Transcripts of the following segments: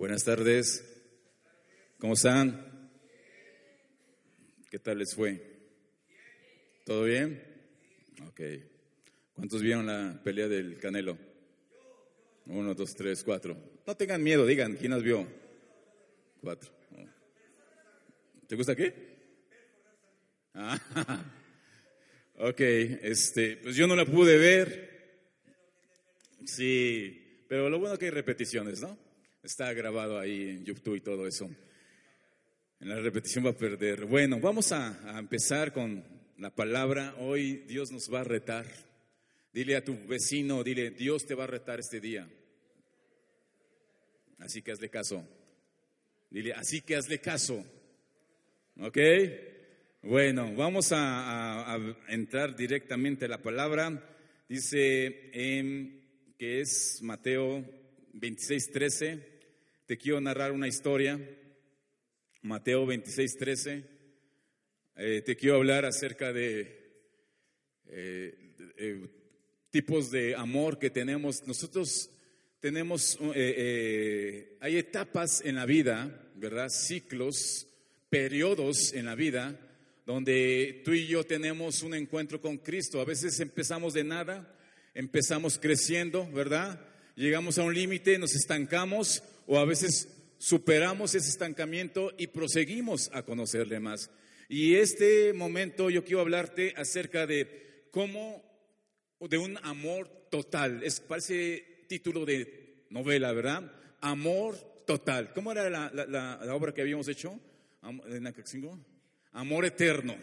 Buenas tardes. ¿Cómo están? ¿Qué tal les fue? ¿Todo bien? Ok. ¿Cuántos vieron la pelea del Canelo? Uno, dos, tres, cuatro. No tengan miedo, digan, ¿quién las vio? Cuatro. ¿Te gusta qué? Ah, ok, este, pues yo no la pude ver. Sí, pero lo bueno que hay repeticiones, ¿no? Está grabado ahí en YouTube y todo eso. En la repetición va a perder. Bueno, vamos a, empezar con la palabra. Hoy Dios nos va a retar. Dile a tu vecino, dile, Dios te va a retar este día. Así que hazle caso. Dile, así que hazle caso. ¿Ok? Bueno, vamos a, entrar directamente a la palabra. Dice en, que es Mateo 26, 13. Te quiero narrar una historia. Mateo 26, 13. Eh, te quiero hablar acerca de eh, eh, tipos de amor que tenemos. Nosotros tenemos, hay etapas en la vida, ¿verdad? Ciclos, periodos en la vida donde tú y yo tenemos un encuentro con Cristo. A veces empezamos de nada, empezamos creciendo, ¿verdad? Llegamos a un límite, nos estancamos o a veces superamos ese estancamiento y proseguimos a conocerle más. Y este momento yo quiero hablarte acerca de cómo de un amor total. Es, parece título de novela, ¿verdad? Amor total. ¿Cómo era la, la- la- la obra que habíamos hecho? En Acaxingo? Amor eterno.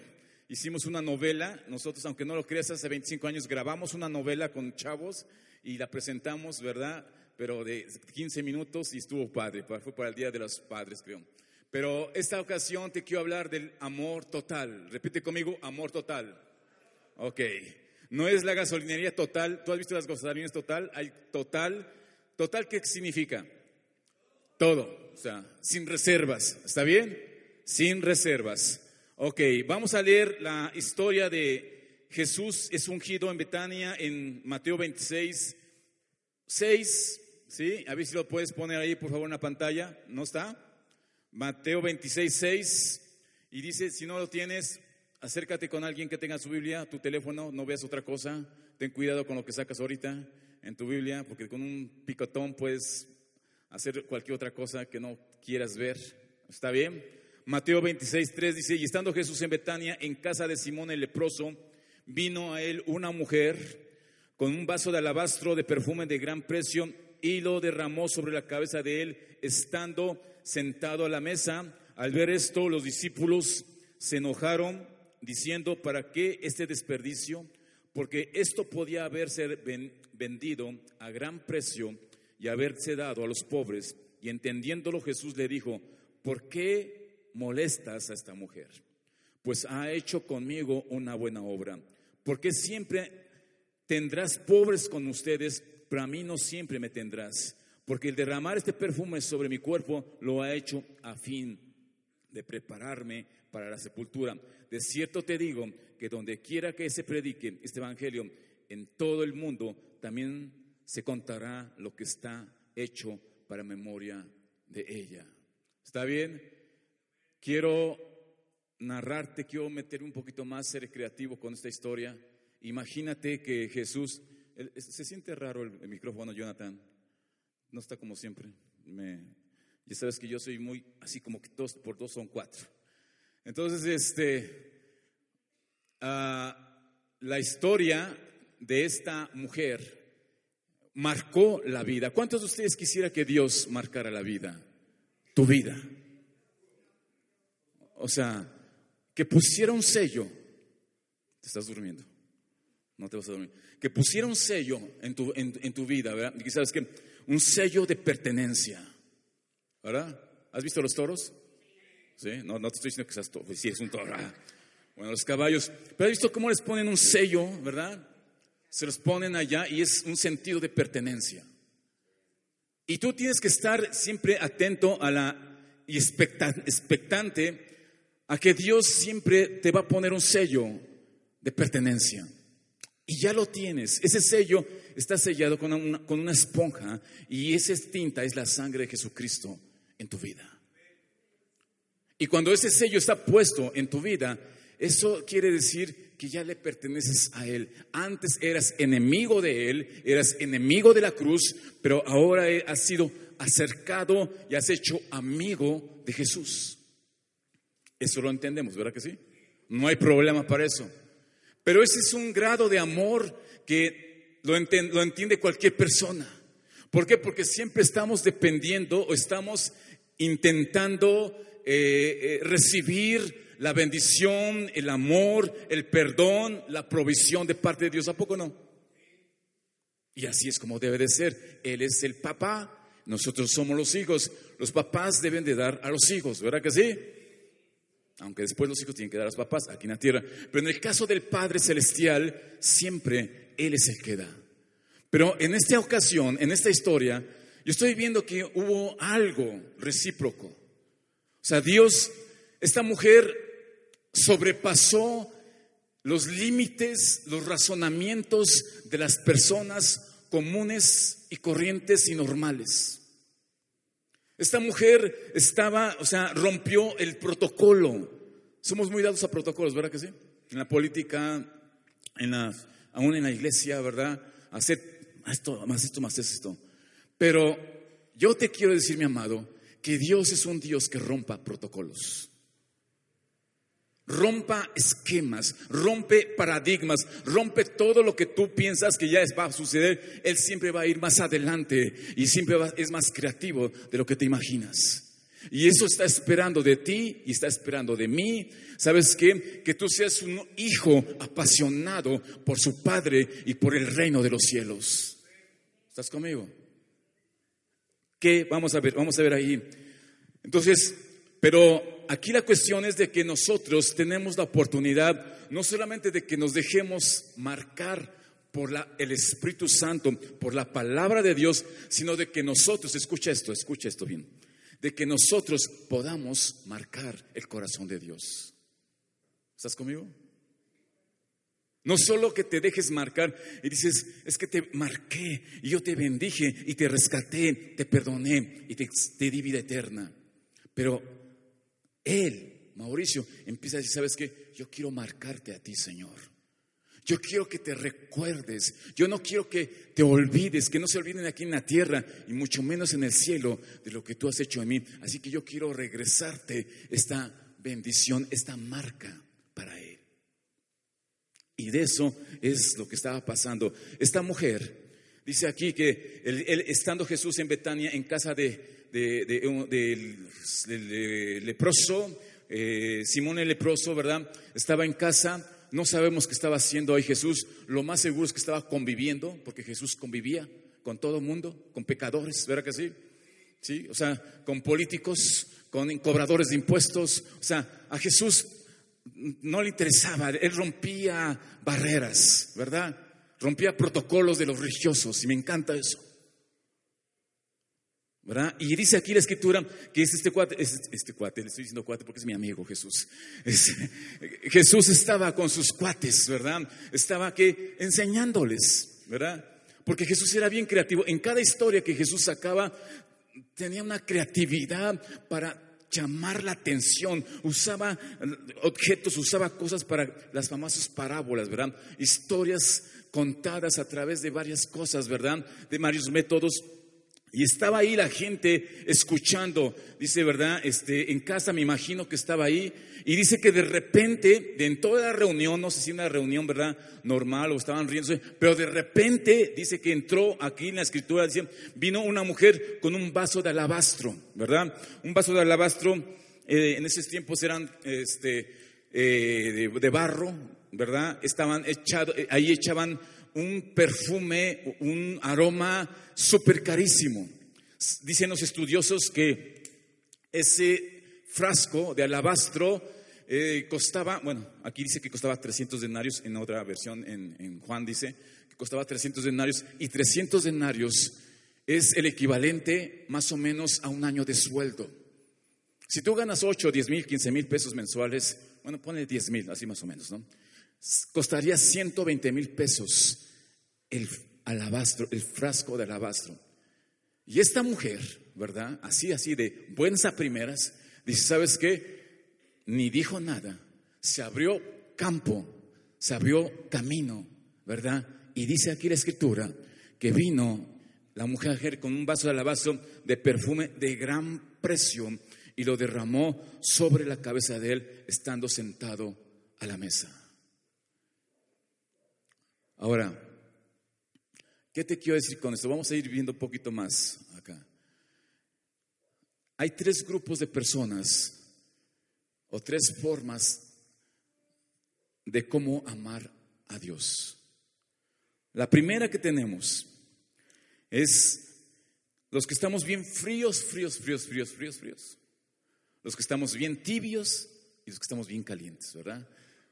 Hicimos una novela, nosotros, aunque no lo creas, hace 25 años grabamos una novela con chavos y la presentamos, ¿verdad? Pero de 15 minutos y estuvo padre, pa- fue para el Día de los Padres, creo. Pero esta ocasión te quiero hablar del amor total. Repite conmigo, amor total. Ok. No es la gasolinería total. ¿Tú has visto las gasolinerías total? Hay total. ¿Total qué significa? Todo. O sea, sin reservas. ¿Está bien? Sin reservas. Ok, vamos a leer la historia de Jesús es ungido en Betania en Mateo 26, 6. ¿Sí? A ver si lo puedes poner ahí, por favor, en la pantalla. ¿No está? Mateo 26, 6. Y dice, si no lo tienes, acércate con alguien que tenga su Biblia, tu teléfono, no veas otra cosa. Ten cuidado con lo que sacas ahorita en tu Biblia, porque con un picotón puedes hacer cualquier otra cosa que no quieras ver. ¿Está bien? Mateo 26, 3 dice, y estando Jesús en Betania, en casa de Simón el leproso, vino a él una mujer con un vaso de alabastro de perfume de gran precio y lo derramó sobre la cabeza de él, estando sentado a la mesa. Al ver esto, los discípulos se enojaron, diciendo, ¿para qué este desperdicio? Porque esto podía haberse ven- vendido a gran precio y haberse dado a los pobres. Y entendiéndolo, Jesús le dijo, ¿por qué molestas a esta mujer? Pues ha hecho conmigo una buena obra. Porque siempre tendrás pobres con ustedes, pero a mí no siempre me tendrás. Porque el derramar este perfume sobre mi cuerpo lo ha hecho a fin de prepararme para la sepultura. De cierto te digo que donde quiera que se predique este evangelio en todo el mundo, también se contará lo que está hecho para memoria de ella. ¿Está bien? Quiero narrarte, quiero meter un poquito más, ser creativo con esta historia. Imagínate que Jesús, se siente raro el, el micrófono, Jonathan. No está como siempre. Me, ya sabes que yo soy muy así como que dos por dos son cuatro. Entonces, este, ah, la historia de esta mujer marcó la vida. ¿Cuántos de ustedes quisiera que Dios marcara la vida? Tu vida. O sea, que pusiera un sello. Te estás durmiendo. No te vas a dormir. Que pusiera un sello en tu, en, en tu vida, ¿verdad? Y sabes que un sello de pertenencia. ¿Verdad? ¿Has visto los toros? ¿Sí? No, no te estoy diciendo que seas toro. Pues sí, es un toro. Bueno, los caballos. Pero has visto cómo les ponen un sello, ¿verdad? Se los ponen allá y es un sentido de pertenencia. Y tú tienes que estar siempre atento a la y expecta- expectante a que Dios siempre te va a poner un sello de pertenencia. Y ya lo tienes. Ese sello está sellado con una, con una esponja y esa tinta es la sangre de Jesucristo. en tu vida. Y cuando ese sello está puesto en tu vida, eso quiere decir que ya le perteneces a Él. Antes eras enemigo de Él, eras enemigo de la cruz, pero ahora has sido acercado y has hecho amigo de Jesús. Eso lo entendemos, ¿verdad que sí? No hay problema para eso. Pero ese es un grado de amor que lo, lo entiende cualquier persona. ¿Por qué? Porque siempre estamos dependiendo o estamos intentando eh, eh, recibir la bendición, el amor, el perdón, la provisión de parte de Dios. ¿A poco no? Y así es como debe de ser. Él es el papá, nosotros somos los hijos. Los papás deben de dar a los hijos, ¿verdad que sí? Aunque después los hijos tienen que dar a los papás aquí en la tierra. Pero en el caso del Padre Celestial, siempre Él es el que da. Pero en esta ocasión, en esta historia, yo estoy viendo que hubo algo recíproco. O sea, Dios, esta mujer sobrepasó los límites, los razonamientos de las personas comunes y corrientes y normales. Esta mujer estaba, o sea, rompió el protocolo. Somos muy dados a protocolos, ¿verdad que sí? En la política, en la, aún en la iglesia, ¿verdad? Hacer esto, más esto, más esto. Pero yo te quiero decir, mi amado, que Dios es un Dios que rompa protocolos. Rompa esquemas, rompe paradigmas, rompe todo lo que tú piensas que ya va a suceder. Él siempre va a ir más adelante y siempre es más creativo de lo que te imaginas. Y eso está esperando de ti y está esperando de mí. ¿Sabes qué? Que tú seas un hijo apasionado por su Padre y por el reino de los cielos. ¿Estás conmigo? ¿Qué? Vamos a ver, vamos a ver ahí. Entonces, pero aquí la cuestión es de que nosotros tenemos la oportunidad no solamente de que nos dejemos marcar por la, el Espíritu Santo, por la palabra de Dios, sino de que nosotros, escucha esto, escucha esto bien, de que nosotros podamos marcar el corazón de Dios. ¿Estás conmigo? No solo que te dejes marcar y dices, es que te marqué y yo te bendije y te rescaté, te perdoné y te, di vida eterna. Pero Él, Mauricio, empieza a decir, ¿sabes qué? Yo quiero marcarte a ti, Señor. Yo quiero que te recuerdes. Yo no quiero que te olvides, que no se olviden aquí en la tierra y mucho menos en el cielo de lo que tú has hecho en mí. Así que yo quiero regresarte esta bendición, esta marca para Él. Y de eso es lo que estaba pasando. Esta mujer dice aquí que estando Jesús en Betania, en casa de, leproso, eh, Simón el leproso, ¿verdad? Estaba en casa. No sabemos qué estaba haciendo ahí Jesús. Lo más seguro es que estaba conviviendo, porque Jesús convivía con todo el mundo, con pecadores, ¿verdad que sí? ¿Sí? O sea, con políticos, con cobradores de impuestos. O sea, a Jesús no le interesaba, él rompía barreras, ¿verdad? Rompía protocolos de los religiosos y me encanta eso. Y dice aquí la escritura que es este cuate, este cuate, le estoy diciendo cuate porque es mi amigo Jesús. Jesús estaba con sus cuates, ¿verdad? Estaba que enseñándoles, ¿verdad? Porque Jesús era bien creativo. En cada historia que Jesús sacaba, tenía una creatividad para llamar la atención, usaba objetos, usaba cosas para las famosas parábolas, ¿verdad? Historias contadas a través de varias cosas, ¿verdad? De varios métodos y estaba ahí la gente escuchando, dice, ¿verdad? Este, en casa me imagino que estaba ahí. Y dice que de repente, de en toda la reunión, no sé si una reunión, ¿verdad? Normal o estaban riéndose, pero de repente dice que entró aquí en la escritura, dice, vino una mujer con un vaso de alabastro, ¿verdad? Un vaso de alabastro, eh, en esos tiempos eran este, eh, de, barro, ¿verdad? Estaban echados, eh, ahí echaban un perfume, un aroma súper carísimo. Dicen los estudiosos que ese frasco de alabastro eh, costaba, bueno, aquí dice que costaba 300 denarios, en otra versión, en, Juan dice que costaba 300 denarios, y 300 denarios es el equivalente más o menos a un año de sueldo. Si tú ganas 8, 10 mil, 15 mil pesos mensuales, bueno, ponle 10 mil, así más o menos, ¿no? Costaría 120 mil pesos el alabastro, el frasco de alabastro. Y esta mujer, ¿verdad? Así, así, de buenas a primeras, dice, ¿sabes qué? Ni dijo nada, se abrió campo, se abrió camino, ¿verdad? Y dice aquí la escritura que vino la mujer con un vaso de alabastro de perfume de gran precio y lo derramó sobre la cabeza de él estando sentado a la mesa. Ahora, ¿qué te quiero decir con esto? Vamos a ir viendo un poquito más acá. Hay tres grupos de personas o tres formas de cómo amar a Dios. La primera que tenemos es los que estamos bien fríos, fríos, fríos, fríos, fríos, fríos. Los que estamos bien tibios y los que estamos bien calientes, ¿verdad?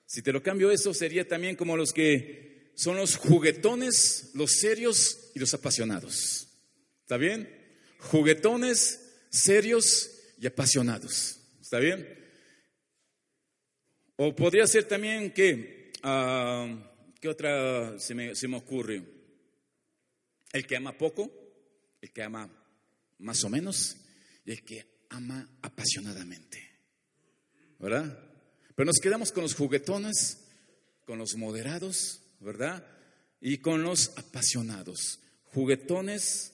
Si te lo cambio eso, sería también como los que son los juguetones, los serios y los apasionados. ¿Está bien? Juguetones, serios y apasionados. ¿Está bien? O podría ser también que, ah, ¿qué otra se me, se me ocurre? El que ama poco, el que ama más o menos y el que ama apasionadamente. ¿Verdad? Pero nos quedamos con los juguetones, con los moderados, ¿verdad? Y con los apasionados. Juguetones,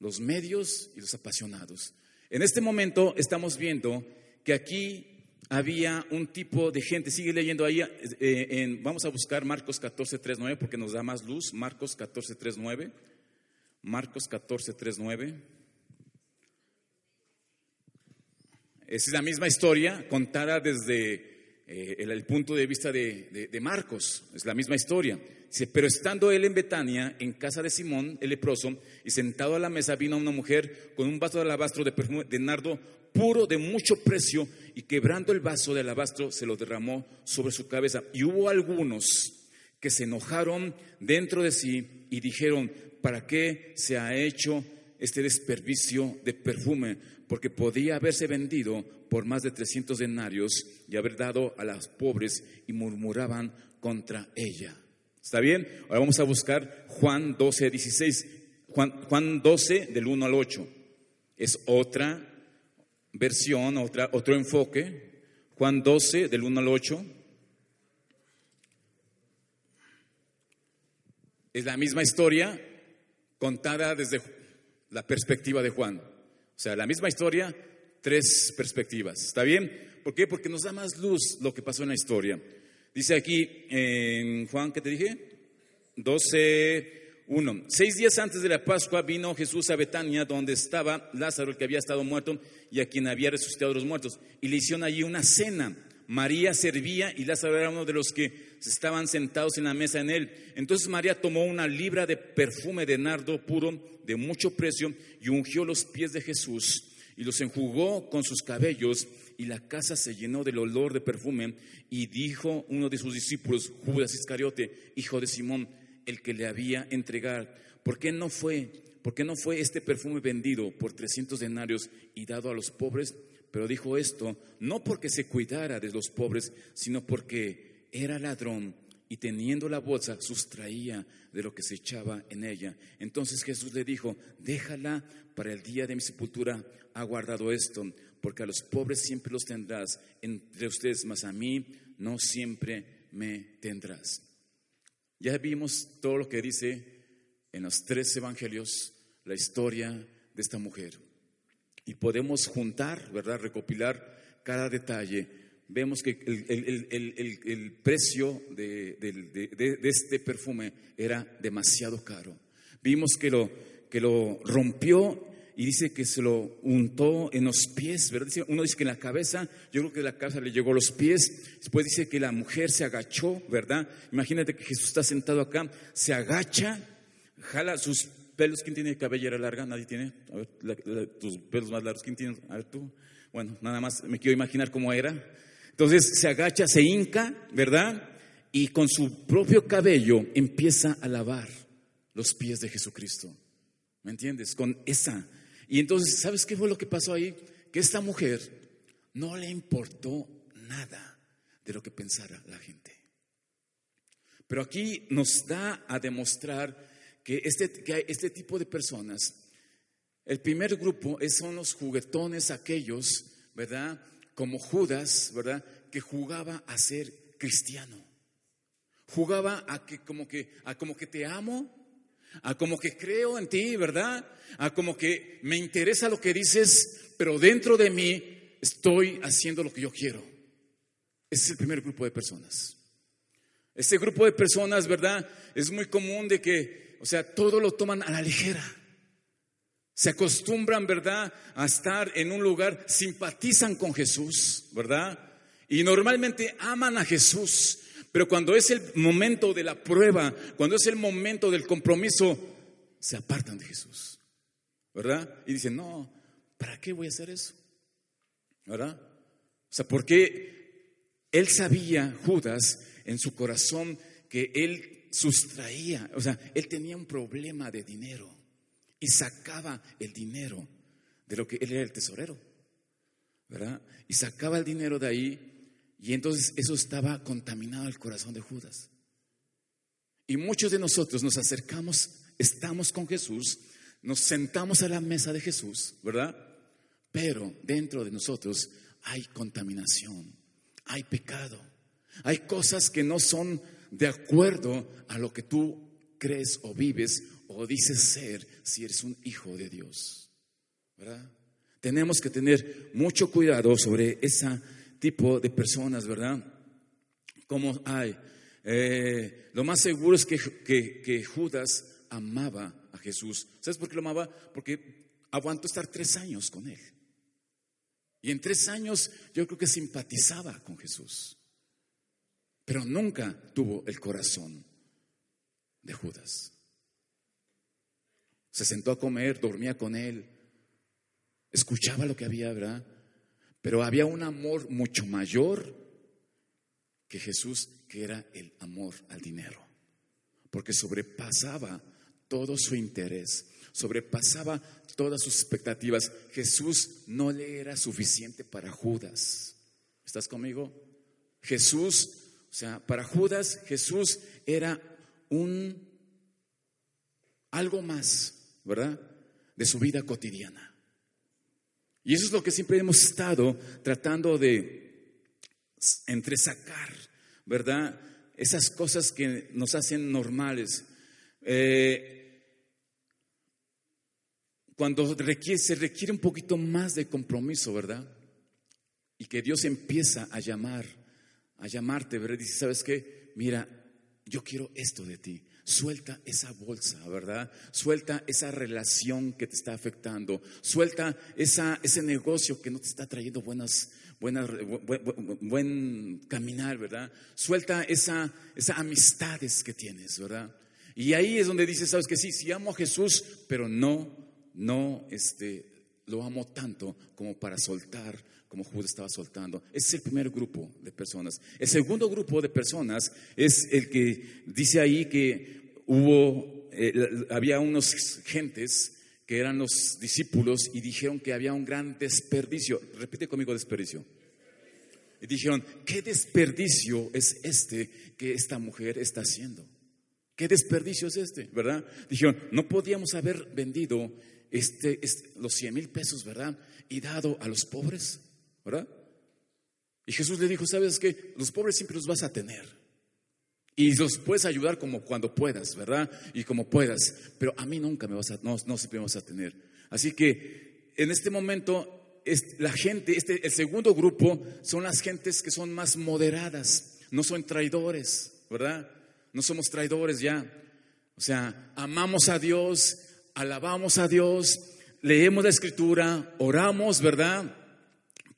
los medios y los apasionados. En este momento estamos viendo que aquí había un tipo de gente, sigue leyendo ahí, eh, vamos a buscar Marcos 14, 3, 9 porque nos da más luz, Marcos 14, 3, 9. Marcos 14, 3, 9. Es la misma historia contada desde eh, el, punto de vista de, Marcos, es la misma historia. pero estando él en Betania, en casa de Simón, el leproso, y sentado a la mesa vino una mujer con un vaso de alabastro de perfume de nardo puro de mucho precio, y quebrando el vaso de alabastro se lo derramó sobre su cabeza. Y hubo algunos que se enojaron dentro de sí y dijeron, ¿para qué se ha hecho este desperdicio de perfume? Porque podía haberse vendido por más de 300 denarios y haber dado a las pobres y murmuraban contra ella. ¿Está bien? Ahora vamos a buscar Juan 12, 16. Juan, Juan 12 del 1 al 8. Es otra versión, otra, otro enfoque. Juan 12 del 1 al 8. Es la misma historia contada desde la perspectiva de Juan. O sea, la misma historia, tres perspectivas. ¿Está bien? ¿Por qué? Porque nos da más luz lo que pasó en la historia. Dice aquí en Juan, ¿qué te dije? 12, 1. Seis días antes de la Pascua vino Jesús a Betania, donde estaba Lázaro, el que había estado muerto, y a quien había resucitado los muertos. Y le hicieron allí una cena. María servía y Lázaro era uno de los que estaban sentados en la mesa en él. Entonces María tomó una libra de perfume de nardo puro de mucho precio y ungió los pies de Jesús y los enjugó con sus cabellos y la casa se llenó del olor de perfume y dijo uno de sus discípulos, Judas Iscariote, hijo de Simón, el que le había entregado, ¿por qué no fue, por qué no fue este perfume vendido por 300 denarios y dado a los pobres? Pero dijo esto no porque se cuidara de los pobres, sino porque era ladrón y teniendo la bolsa sustraía de lo que se echaba en ella. Entonces Jesús le dijo, déjala para el día de mi sepultura, ha guardado esto, porque a los pobres siempre los tendrás entre ustedes, mas a mí no siempre me tendrás. Ya vimos todo lo que dice en los tres evangelios la historia de esta mujer. Y podemos juntar, ¿verdad? Recopilar cada detalle vemos que el, precio de, este perfume era demasiado caro. Vimos que lo, que lo rompió y dice que se lo untó en los pies, ¿verdad? Uno dice que en la cabeza, yo creo que la cabeza le llegó a los pies, después dice que la mujer se agachó, ¿verdad? Imagínate que Jesús está sentado acá, se agacha, jala sus ¿quién tiene cabellera larga? Nadie tiene, tus pelos más largos, ¿quién tiene? A ver tú, bueno, nada más me quiero imaginar cómo era, entonces se agacha, se hinca, ¿verdad? Y con su propio cabello empieza a lavar los pies de Jesucristo. ¿Me entiendes? Con esa. Y entonces, ¿sabes qué fue lo que pasó ahí? Que esta mujer no le importó nada de lo que pensara la gente. Pero aquí nos da a demostrar que este, que este tipo de personas El primer grupo son los juguetones aquellos, ¿verdad? Como Judas, ¿verdad? Que jugaba a ser cristiano. Jugaba a que como que a como que te amo, a como que creo en ti, ¿verdad? A como que me interesa lo que dices, pero dentro de mí estoy haciendo lo que yo quiero. Ese es el primer grupo de personas. Ese grupo de personas, ¿verdad? Es muy común de que, o sea, todo lo toman a la ligera. Se acostumbran, ¿verdad?, a estar en un lugar, simpatizan con Jesús, ¿verdad? Y normalmente aman a Jesús, pero cuando es el momento de la prueba, cuando es el momento del compromiso, se apartan de Jesús, ¿verdad? Y dicen, no, ¿para qué voy a hacer eso? ¿Verdad? O sea, porque él sabía, Judas, en su corazón, que él sustraía, o sea, él tenía un problema de dinero y sacaba el dinero de lo que él era el tesorero, ¿verdad? Y sacaba el dinero de ahí y entonces eso estaba contaminado al corazón de Judas. Y muchos de nosotros nos acercamos, estamos con Jesús, nos sentamos a la mesa de Jesús, ¿verdad? Pero dentro de nosotros hay contaminación, hay pecado, hay cosas que no son de acuerdo a lo que tú crees o vives o dices ser si eres un hijo de Dios. ¿Verdad? Tenemos que tener mucho cuidado sobre ese tipo de personas, ¿verdad? Como hay. Eh, lo más seguro es que, que, Judas amaba a Jesús. ¿Sabes por qué lo amaba? Porque aguantó estar tres años con él. Y en tres años yo creo que simpatizaba con Jesús. Pero nunca tuvo el corazón de Judas. Se sentó a comer, dormía con él, escuchaba lo que había, ¿verdad? Pero había un amor mucho mayor que Jesús, que era el amor al dinero, porque sobrepasaba todo su interés, sobrepasaba todas sus expectativas. Jesús no le era suficiente para Judas. ¿Estás conmigo? Jesús, sea, para Judas Jesús era un algo más ¿verdad? De su vida cotidiana. Y eso es lo que siempre hemos estado tratando de entresacar, ¿verdad? Esas cosas que nos hacen normales. Eh, cuando se requiere un poquito más de compromiso, ¿verdad? Y que Dios empieza a llamar, a llamarte, ¿verdad? Dice, ¿sabes qué? Mira, yo quiero esto de ti. Suelta esa bolsa, ¿verdad? Suelta esa relación que te está afectando. Suelta esa, ese negocio que no te está trayendo buenas, buenas, buen, caminar, ¿verdad? Suelta esa, esas amistades que tienes, ¿verdad? Y ahí es donde dices, sabes que sí, sí amo a Jesús, pero no, no, este, lo amo tanto como para soltar como Judas estaba soltando. Ese es el primer grupo de personas. El segundo grupo de personas es el que dice ahí que hubo, eh, había unos gentes que eran los discípulos y dijeron que había un gran desperdicio. Repite conmigo desperdicio. Y dijeron, ¿qué desperdicio es este que esta mujer está haciendo? ¿Qué desperdicio es este? ¿Verdad? Dijeron, no podíamos haber vendido este, este los 100 mil pesos, ¿verdad? Y dado a los pobres. Y Jesús le dijo, ¿sabes qué? Los pobres siempre los vas a tener. Y los puedes ayudar como cuando puedas, ¿verdad? Y como puedas. Pero a mí nunca me vas a, no, siempre vas a tener. Así que en este momento, la gente, este, el segundo grupo son las gentes que son más moderadas. No son traidores, ¿verdad? No somos traidores ya. O sea, amamos a Dios, alabamos a Dios, leemos la escritura, oramos, ¿verdad?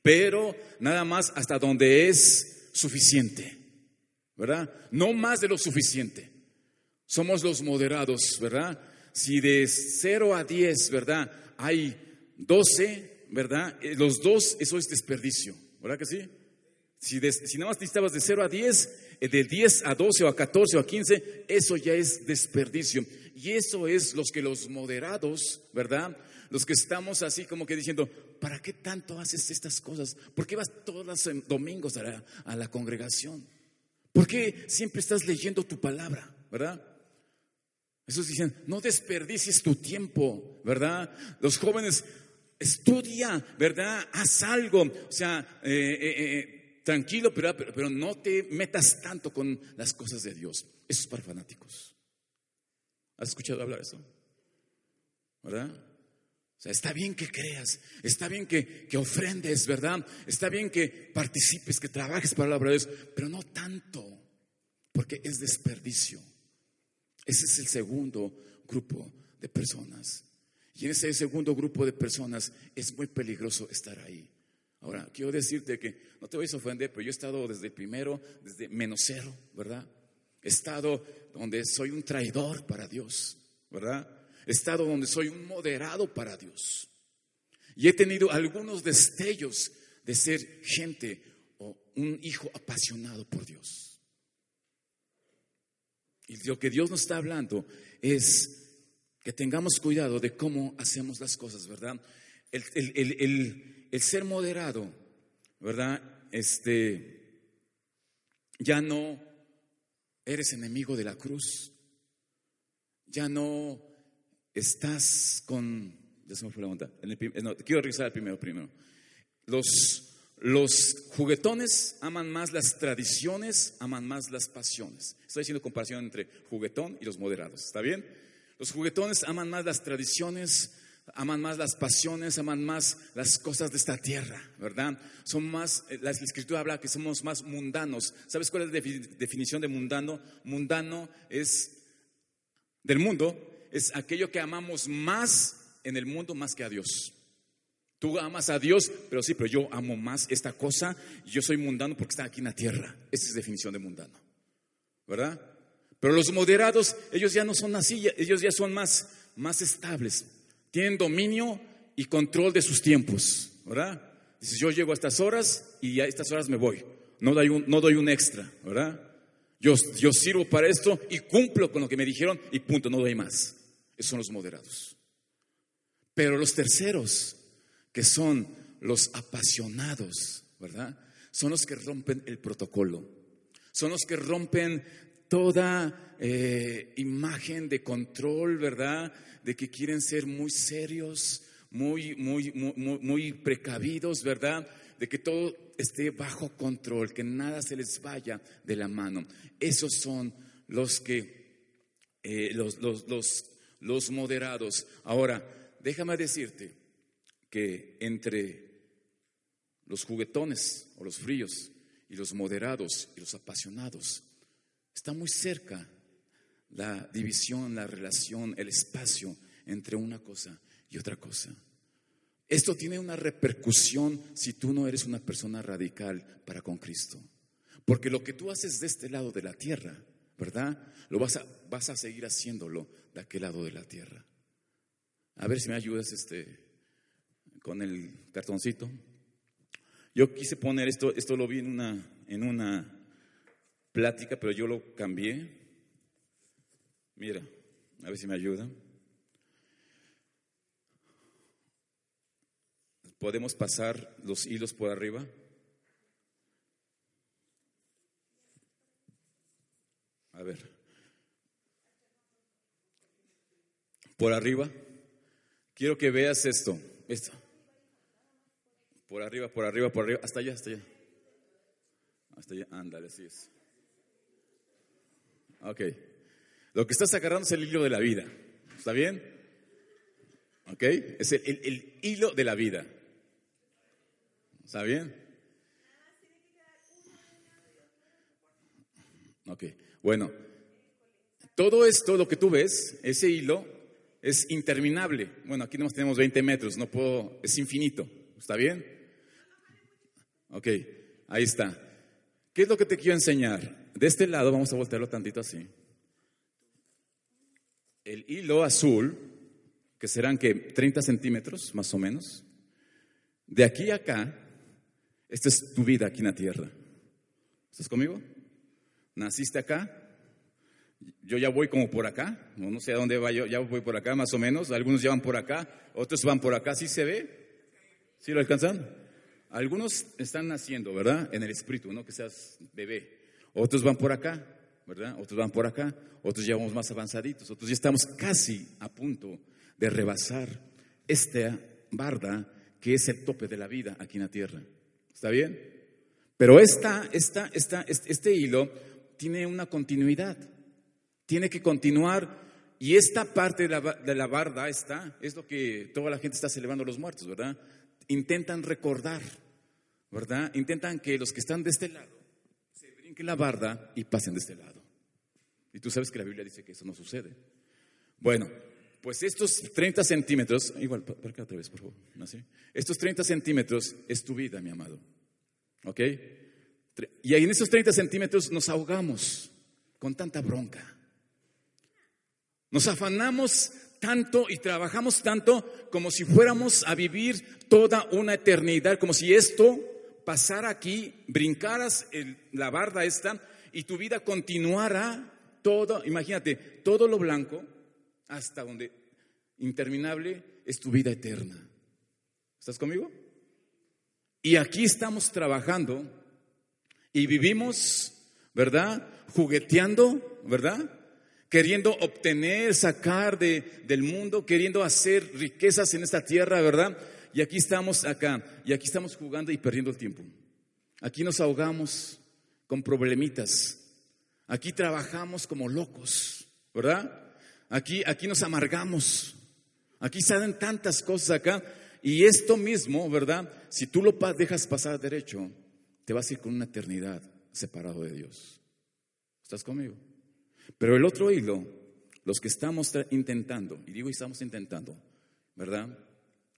Pero nada más hasta donde es suficiente, ¿verdad? No más de lo suficiente. Somos los moderados, ¿verdad? Si de 0 a 10, ¿verdad? Hay 12, ¿verdad? Eh, los dos, eso es desperdicio, ¿verdad que sí? Si, si nada más necesitabas de 0 a 10, eh, de 10 a 12 o a 14 o a 15, eso ya es desperdicio. Y eso es los que los moderados, ¿verdad? Los que estamos así como que diciendo, ¿para qué tanto haces estas cosas? ¿Por qué vas todos los domingos a la, a la congregación? ¿Por qué siempre estás leyendo tu palabra? ¿Verdad? Jesús dice, no desperdicies tu tiempo, ¿verdad? Los jóvenes, estudia, ¿verdad? Haz algo. O sea, eh, eh, eh, tranquilo, pero, pero, no te metas tanto con las cosas de Dios. Eso es para fanáticos. ¿Has escuchado hablar eso? ¿Verdad? Está bien que creas, está bien que, que, ofrendes, ¿verdad? Está bien que participes, que trabajes para la obra de Dios, pero no tanto, porque es desperdicio. Ese es el segundo grupo de personas. Y en ese segundo grupo de personas es muy peligroso estar ahí. Ahora, quiero decirte que no te voy a ofender, pero yo he estado desde el primero, desde menos cero, ¿verdad? He estado donde soy un traidor para Dios, ¿verdad? Estado donde soy un moderado para Dios. Y he tenido algunos destellos de ser gente o un hijo apasionado por Dios. Y lo que Dios nos está hablando es que tengamos cuidado de cómo hacemos las cosas, ¿verdad? El, ser moderado, ¿verdad? Este, ya no eres enemigo de la cruz, ya no estás con, ya se me fue la onda, quiero regresar al primero primero. Los, los juguetones aman más las tradiciones, aman más las pasiones. Estoy haciendo comparación entre juguetón y los moderados, ¿está bien? Los juguetones aman más las tradiciones, aman más las pasiones, aman más las cosas de esta tierra, ¿verdad? Son más, eh, la escritura habla que somos más mundanos. ¿Sabes cuál es la definición de mundano? Mundano es del mundo, es aquello que amamos más en el mundo más que a Dios. Tú amas a Dios, pero sí, pero yo amo más esta cosa yo soy mundano porque está aquí en la tierra. Esa es definición de mundano, ¿verdad? Pero los moderados, ellos ya no son así, ellos ya son más, más estables. Tienen dominio y control de sus tiempos, ¿verdad? Dices, yo llego a estas horas y a estas horas me voy. No doy un, no doy un extra, ¿verdad? Yo, yo sirvo para esto y cumplo con lo que me dijeron y punto, no doy más. Son los moderados. Pero los terceros, que son los apasionados, ¿verdad? Son los que rompen el protocolo. Son los que rompen toda eh, imagen de control, ¿verdad? De que quieren ser muy serios, muy, muy, muy, muy precavidos, ¿verdad? De que todo esté bajo control, que nada se les vaya de la mano. Esos son los que, eh, los, los, los, los moderados. Ahora, déjame decirte que entre los juguetones o los fríos y los moderados y los apasionados, Está muy cerca la división, la relación, el espacio entre una cosa y otra cosa. Esto tiene una repercusión si tú no eres una persona radical para con Cristo. Porque lo que tú haces de este lado de la tierra, ¿verdad? Lo vas a, vas a seguir haciéndolo de aquel lado de la tierra. A ver si me ayudas este, con el cartoncito. Yo quise poner esto, esto lo vi en una, en una plática, pero yo lo cambié. Mira, a ver si me ayuda. ¿Podemos pasar los hilos por arriba? A ver. Por arriba. Quiero que veas esto. Esto. Por arriba, por arriba, por arriba. Hasta allá, hasta allá. Hasta allá. Ándale, así es. Ok. Lo que estás agarrando es el hilo de la vida. ¿Está bien? ¿Ok? Es el, hilo de la vida. ¿Está bien? Ok. Bueno, todo esto, lo que tú ves, ese hilo, es interminable. Bueno, aquí nomás tenemos 20 metros, no puedo, es infinito. ¿Está bien? Ok, ahí está. ¿Qué es lo que te quiero enseñar? de este lado, vamos a voltearlo tantito así. El hilo azul, que serán que 30 centímetros más o menos, de aquí a acá, esta es tu vida aquí en la tierra. ¿Estás conmigo? Naciste acá, yo ya voy como por acá, no, sé a dónde va yo, ya voy por acá más o menos, algunos ya van por acá, otros van por acá, ¿sí se ve? ¿Sí lo alcanzan? Algunos están naciendo, ¿verdad? En el espíritu, no que seas bebé. Otros van por acá, ¿verdad? Otros van por acá, otros ya vamos más avanzaditos, otros ya estamos casi a punto de rebasar esta barda que es el tope de la vida aquí en la tierra. ¿Está bien? Pero esta, esta, esta, este hilo tiene una continuidad, tiene que continuar y esta parte de la, de la barda está, es lo que toda la gente está celebrando los muertos, ¿verdad? Intentan recordar, ¿verdad? Intentan que los que están de este lado se brinquen la barda y pasen de este lado. Y tú sabes que la Biblia dice que eso no sucede. Bueno, pues estos 30 centímetros, igual, para acá otra vez, por favor. Estos 30 centímetros es tu vida, mi amado. ¿Ok? Y ahí en esos 30 centímetros nos ahogamos con tanta bronca. Nos afanamos tanto y trabajamos tanto como si fuéramos a vivir toda una eternidad, como si esto pasara aquí, brincaras la barda esta y tu vida continuara todo, imagínate, todo lo blanco hasta donde interminable es tu vida eterna. ¿Estás conmigo? Y aquí estamos trabajando y vivimos, ¿verdad? Jugueteando, ¿verdad? Queriendo obtener, sacar de, del mundo, queriendo hacer riquezas en esta tierra, ¿verdad? Y aquí estamos acá, y aquí estamos jugando y perdiendo el tiempo. Aquí nos ahogamos con problemitas. Aquí trabajamos como locos, ¿verdad? Aquí, aquí nos amargamos. Aquí salen tantas cosas acá. Y esto mismo, ¿verdad? Si tú lo dejas pasar derecho, te vas a ir con una eternidad separado de Dios. ¿Estás conmigo? Pero el otro hilo, los que estamos intentando, y digo estamos intentando, ¿verdad?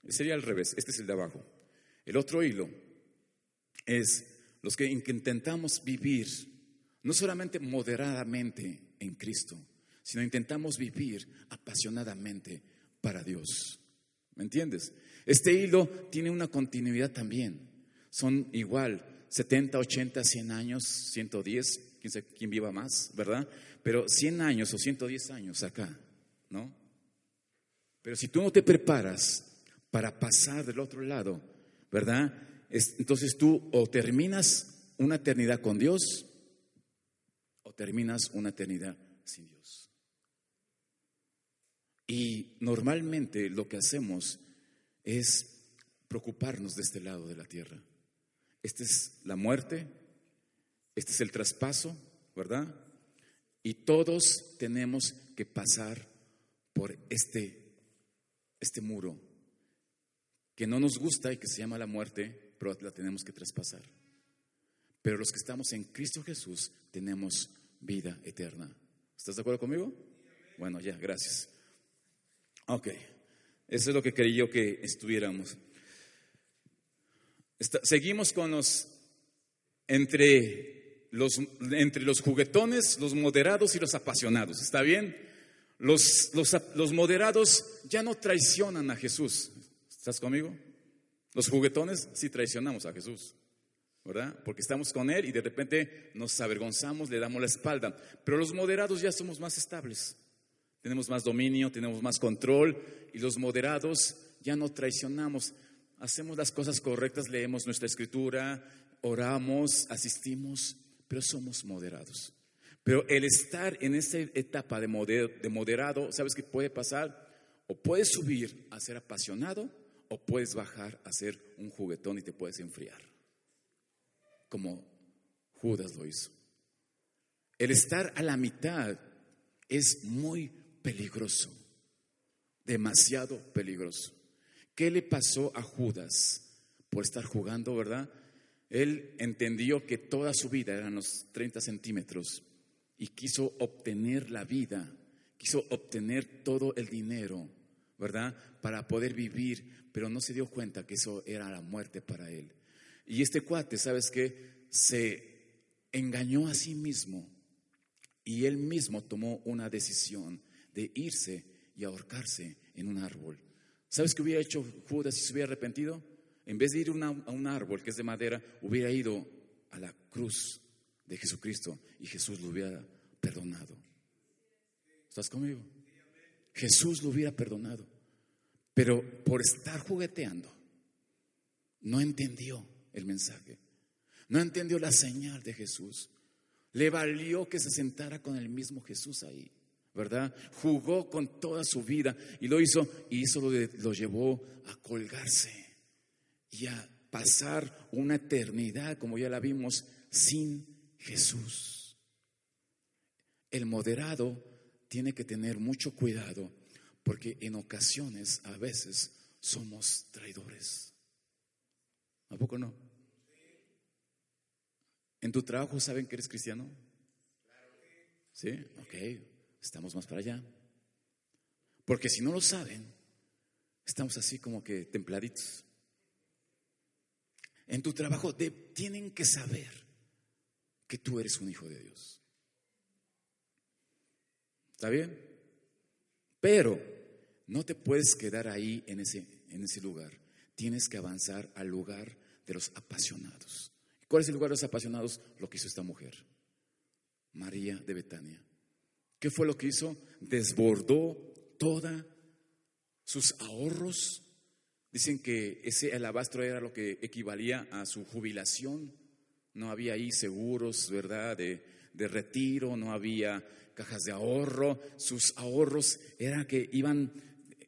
Sería al revés, este es el de abajo. El otro hilo es los que intentamos vivir no solamente moderadamente en Cristo, sino intentamos vivir apasionadamente para Dios. ¿Me entiendes? Este hilo tiene una continuidad también. Son igual 70, 80, 100 años, 110, quién quién viva más, ¿verdad? Pero 100 años o 110 años acá, ¿no? Pero si tú no te preparas para pasar del otro lado, ¿verdad? entonces tú o terminas una eternidad con Dios o terminas una eternidad sin Dios. Y normalmente lo que hacemos es preocuparnos de este lado de la tierra. Esta es la muerte, este es el traspaso, ¿verdad? Y todos tenemos que pasar por este, este muro que no nos gusta y que se llama la muerte, pero la tenemos que traspasar. Pero los que estamos en Cristo Jesús tenemos vida eterna. ¿Estás de acuerdo conmigo? Bueno, ya, gracias. Ok, eso es lo que quería yo que estuviéramos. seguimos con los entre, los entre los juguetones, los moderados y los apasionados. ¿Está bien? Los, los, los moderados ya no traicionan a Jesús. ¿Estás conmigo? Los juguetones sí traicionamos a Jesús. ¿verdad? Porque estamos con Él y de repente nos avergonzamos, le damos la espalda. Pero los moderados ya somos más estables. Tenemos más dominio, tenemos más control y los moderados ya no traicionamos. Hacemos las cosas correctas, leemos nuestra escritura, oramos, asistimos, pero somos moderados. Pero el estar en esta etapa de, moderado, ¿sabes qué puede pasar? O puedes subir a ser apasionado o puedes bajar a ser un juguetón y te puedes enfriar como Judas lo hizo. El estar a la mitad es muy peligroso, demasiado peligroso. ¿Qué le pasó a Judas por estar jugando, verdad? Él entendió que toda su vida eran los 30 centímetros y quiso obtener la vida, quiso obtener todo el dinero, ¿verdad? Para poder vivir, pero no se dio cuenta que eso era la muerte para él. Y este cuate, ¿sabes qué? Se engañó a sí mismo y él mismo tomó una decisión de irse y ahorcarse en un árbol. ¿Sabes qué hubiera hecho Judas si se hubiera arrepentido? En vez de ir a un árbol que es de madera, hubiera ido a la cruz de Jesucristo y Jesús lo hubiera perdonado. ¿Estás conmigo? Jesús lo hubiera perdonado. Pero por estar jugueteando, no entendió el mensaje. No entendió la señal de Jesús. Le valió que se sentara con el mismo Jesús ahí, ¿verdad? Jugó con toda su vida y lo hizo, y eso lo, lo llevó a colgarse y a pasar una eternidad, como ya la vimos, sin Jesús. El moderado tiene que tener mucho cuidado porque en ocasiones, a veces, somos traidores. ¿A poco no? ¿En tu trabajo saben que eres cristiano? Sí, ok, estamos más para allá. Porque si no lo saben, estamos así como que templaditos. En tu trabajo tienen que saber que tú eres un hijo de Dios. ¿Está bien? Pero no te puedes quedar ahí en ese, en ese lugar. Tienes que avanzar al lugar de los apasionados. ¿Cuál es el lugar de los apasionados? Lo que hizo esta mujer, María de Betania. ¿Qué fue lo que hizo? Desbordó toda sus ahorros. Dicen que ese alabastro era lo que equivalía a su jubilación. No había ahí seguros, ¿verdad? De, de retiro, no había cajas de ahorro. Sus ahorros era que iban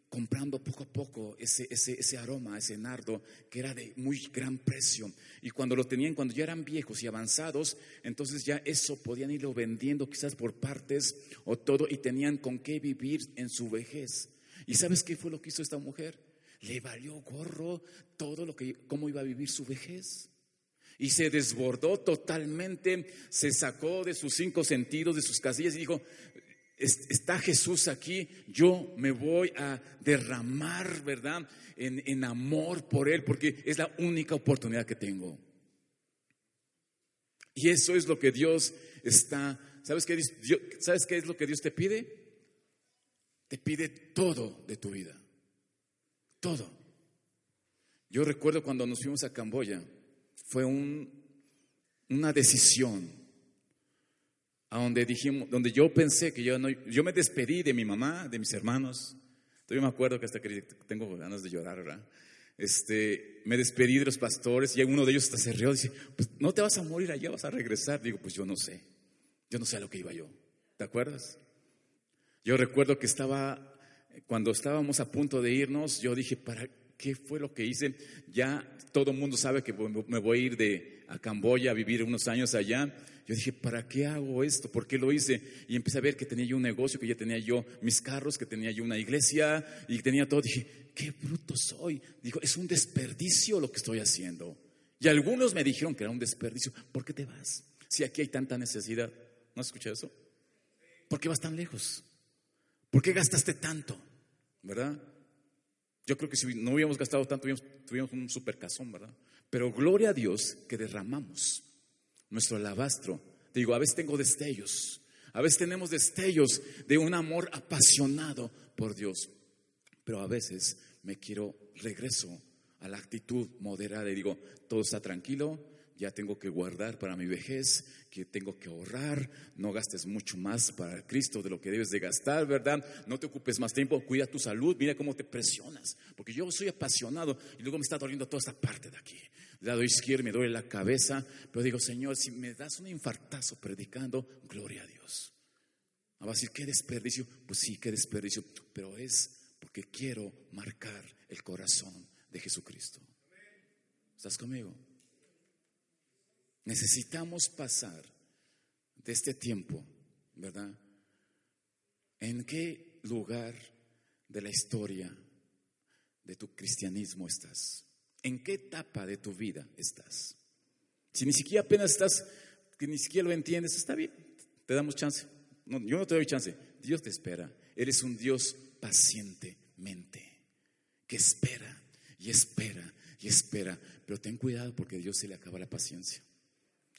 comprando poco a poco ese, ese, ese, aroma, ese nardo, que era de muy gran precio. Y cuando lo tenían, cuando ya eran viejos y avanzados, entonces ya eso podían irlo vendiendo quizás por partes o todo y tenían con qué vivir en su vejez. ¿Y sabes qué fue lo que hizo esta mujer? Le valió gorro todo lo que, cómo iba a vivir su vejez. Y se desbordó totalmente, se sacó de sus cinco sentidos, de sus casillas y dijo, está Jesús aquí, yo me voy a derramar, ¿verdad? En, amor por Él, porque es la única oportunidad que tengo. Y eso es lo que Dios está, ¿sabes qué, ¿sabes qué es lo que Dios te pide? Te pide todo de tu vida, todo. Yo recuerdo cuando nos fuimos a Camboya, fue un, una decisión a donde dijimos, donde yo pensé que yo no, yo me despedí de mi mamá, de mis hermanos. Yo me acuerdo que hasta que tengo ganas de llorar, ¿verdad? Este, me despedí de los pastores y uno de ellos hasta se rió, dice, pues no te vas a morir allá, vas a regresar. Digo, pues yo no sé, yo no sé a lo que iba yo. ¿Te acuerdas? Yo recuerdo que estaba, cuando estábamos a punto de irnos, yo dije, ¿para qué fue lo que hice? Ya todo el mundo sabe que me voy a ir de, a Camboya a vivir unos años allá yo dije, ¿para qué hago esto? ¿Por qué lo hice? Y empecé a ver que tenía yo un negocio, que ya tenía yo mis carros, que tenía yo una iglesia y tenía todo. Dije, qué bruto soy. Dijo, es un desperdicio lo que estoy haciendo. Y algunos me dijeron que era un desperdicio. ¿Por qué te vas? Si aquí hay tanta necesidad. ¿No has escuchado eso? ¿Por qué vas tan lejos? ¿Por qué gastaste tanto? ¿Verdad? Yo creo que si no hubiéramos gastado tanto, tuviéramos un super casón, ¿verdad? Pero gloria a Dios que derramamos nuestro alabastro. Digo, a veces tengo destellos, a veces tenemos destellos de un amor apasionado por Dios, pero a veces me quiero regreso a la actitud moderada y digo, todo está tranquilo, ya tengo que guardar para mi vejez, que tengo que ahorrar, no gastes mucho más para Cristo de lo que debes de gastar, ¿verdad? No te ocupes más tiempo, cuida tu salud, mira cómo te presionas, porque yo soy apasionado y luego me está doliendo toda esta parte de aquí lado izquierdo me duele la cabeza, pero digo, Señor, si me das un infartazo predicando, gloria a Dios. Va a decir, qué desperdicio. Pues sí, qué desperdicio, pero es porque quiero marcar el corazón de Jesucristo. ¿Estás conmigo? Necesitamos pasar de este tiempo, ¿verdad? ¿En qué lugar de la historia de tu cristianismo estás? ¿En qué etapa de tu vida estás? Si ni siquiera apenas estás, que ni siquiera lo entiendes, está bien, te damos chance. yo no te doy chance, Dios te espera. Eres un Dios pacientemente, que espera y espera y espera. Pero ten cuidado porque a Dios se le acaba la paciencia.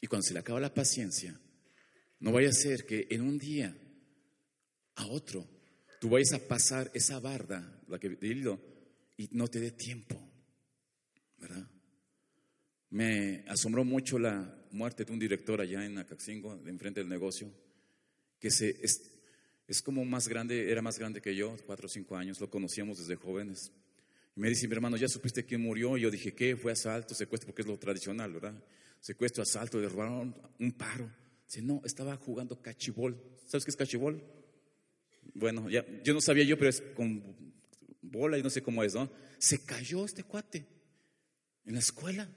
Y cuando se le acaba la paciencia, no vaya a ser que en un día a otro tú vayas a pasar esa barda, la que hilo, y no te dé tiempo. ¿verdad? Me asombró mucho la muerte de un director allá en Acaxingo, de enfrente del negocio, que se, es, es, como más grande, era más grande que yo, cuatro o cinco años, lo conocíamos desde jóvenes. Me dice, mi hermano, ¿ya supiste quién murió? Y yo dije, ¿qué? Fue asalto, secuestro, porque es lo tradicional, ¿verdad? Secuestro, asalto, le un paro. Dice, no, estaba jugando cachibol. ¿Sabes qué es cachibol? Bueno, ya, yo no sabía yo, pero es con bola y no sé cómo es, ¿no? Se cayó este cuate en la escuela,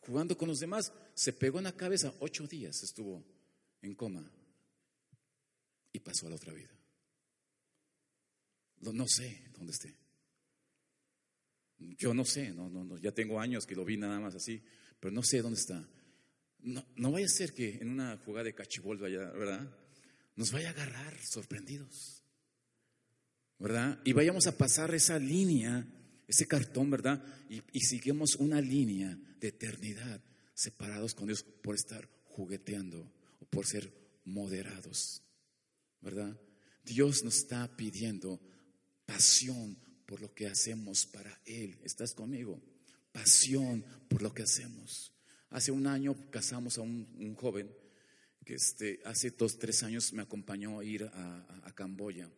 jugando con los demás. Se pegó en la cabeza, ocho días estuvo en coma y pasó a la otra vida. No, sé dónde esté. Yo no sé, no, no, ya tengo años que lo vi nada más así, pero no sé dónde está. No, no vaya a ser que en una jugada de cachibol vaya, ¿verdad? Nos vaya a agarrar sorprendidos, ¿verdad? Y vayamos a pasar esa línea, ese cartón, ¿verdad? Y, y sigamos una línea de eternidad separados con Dios por estar jugueteando o por ser moderados, ¿verdad? Dios nos está pidiendo pasión por lo que hacemos para Él. ¿Estás conmigo? Pasión por lo que hacemos. Hace un año casamos a un, joven que este, hace dos, tres años me acompañó a ir a, Camboya.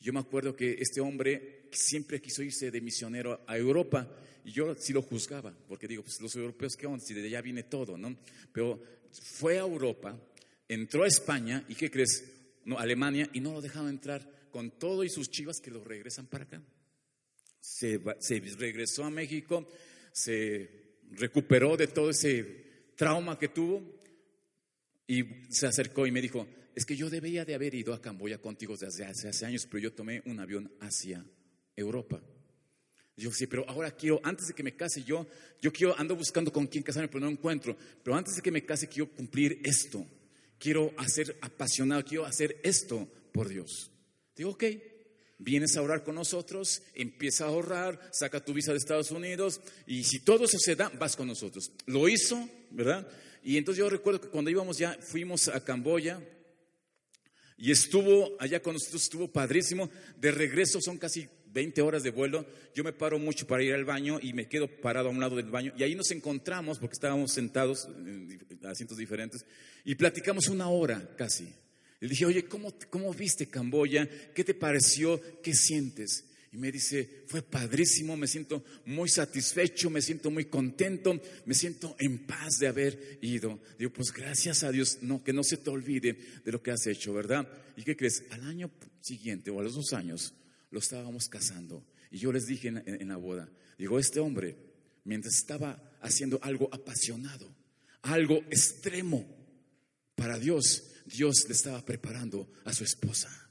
Yo me acuerdo que este hombre siempre quiso irse de misionero a Europa y yo sí lo juzgaba, porque digo, pues los europeos, ¿qué onda? Si de allá viene todo, ¿no? Pero fue a Europa, entró a España y ¿qué crees? No, Alemania y no lo dejaron entrar con todo y sus chivas que lo regresan para acá. Se, regresó a México, se recuperó de todo ese trauma que tuvo y se acercó y me dijo, es que yo debía de haber ido a Camboya contigo desde hace, años, pero yo tomé un avión hacia Europa. Yo sí, pero ahora quiero, antes de que me case, yo, yo quiero, ando buscando con quién casarme, pero no encuentro. Pero antes de que me case, quiero cumplir esto. Quiero hacer apasionado, quiero hacer esto por Dios. Digo, ok, vienes a orar con nosotros, empieza a ahorrar, saca tu visa de Estados Unidos y si todo eso se da, vas con nosotros. Lo hizo, ¿verdad? Y entonces yo recuerdo que cuando íbamos ya, fuimos a Camboya y estuvo allá con nosotros, estuvo padrísimo. De regreso son casi 20 horas de vuelo. Yo me paro mucho para ir al baño y me quedo parado a un lado del baño. Y ahí nos encontramos porque estábamos sentados en asientos diferentes y platicamos una hora casi. Le dije, oye, ¿cómo, ¿cómo viste Camboya? ¿Qué te pareció? ¿Qué sientes? Y me dice, fue padrísimo, me siento muy satisfecho, me siento muy contento, me siento en paz de haber ido. Digo, pues gracias a Dios, no, que no se te olvide de lo que has hecho, ¿verdad? ¿Y qué crees? Al año siguiente o a los dos años lo estábamos casando. Y yo les dije en, en la boda, digo, este hombre, mientras estaba haciendo algo apasionado, algo extremo para Dios, Dios le estaba preparando a su esposa.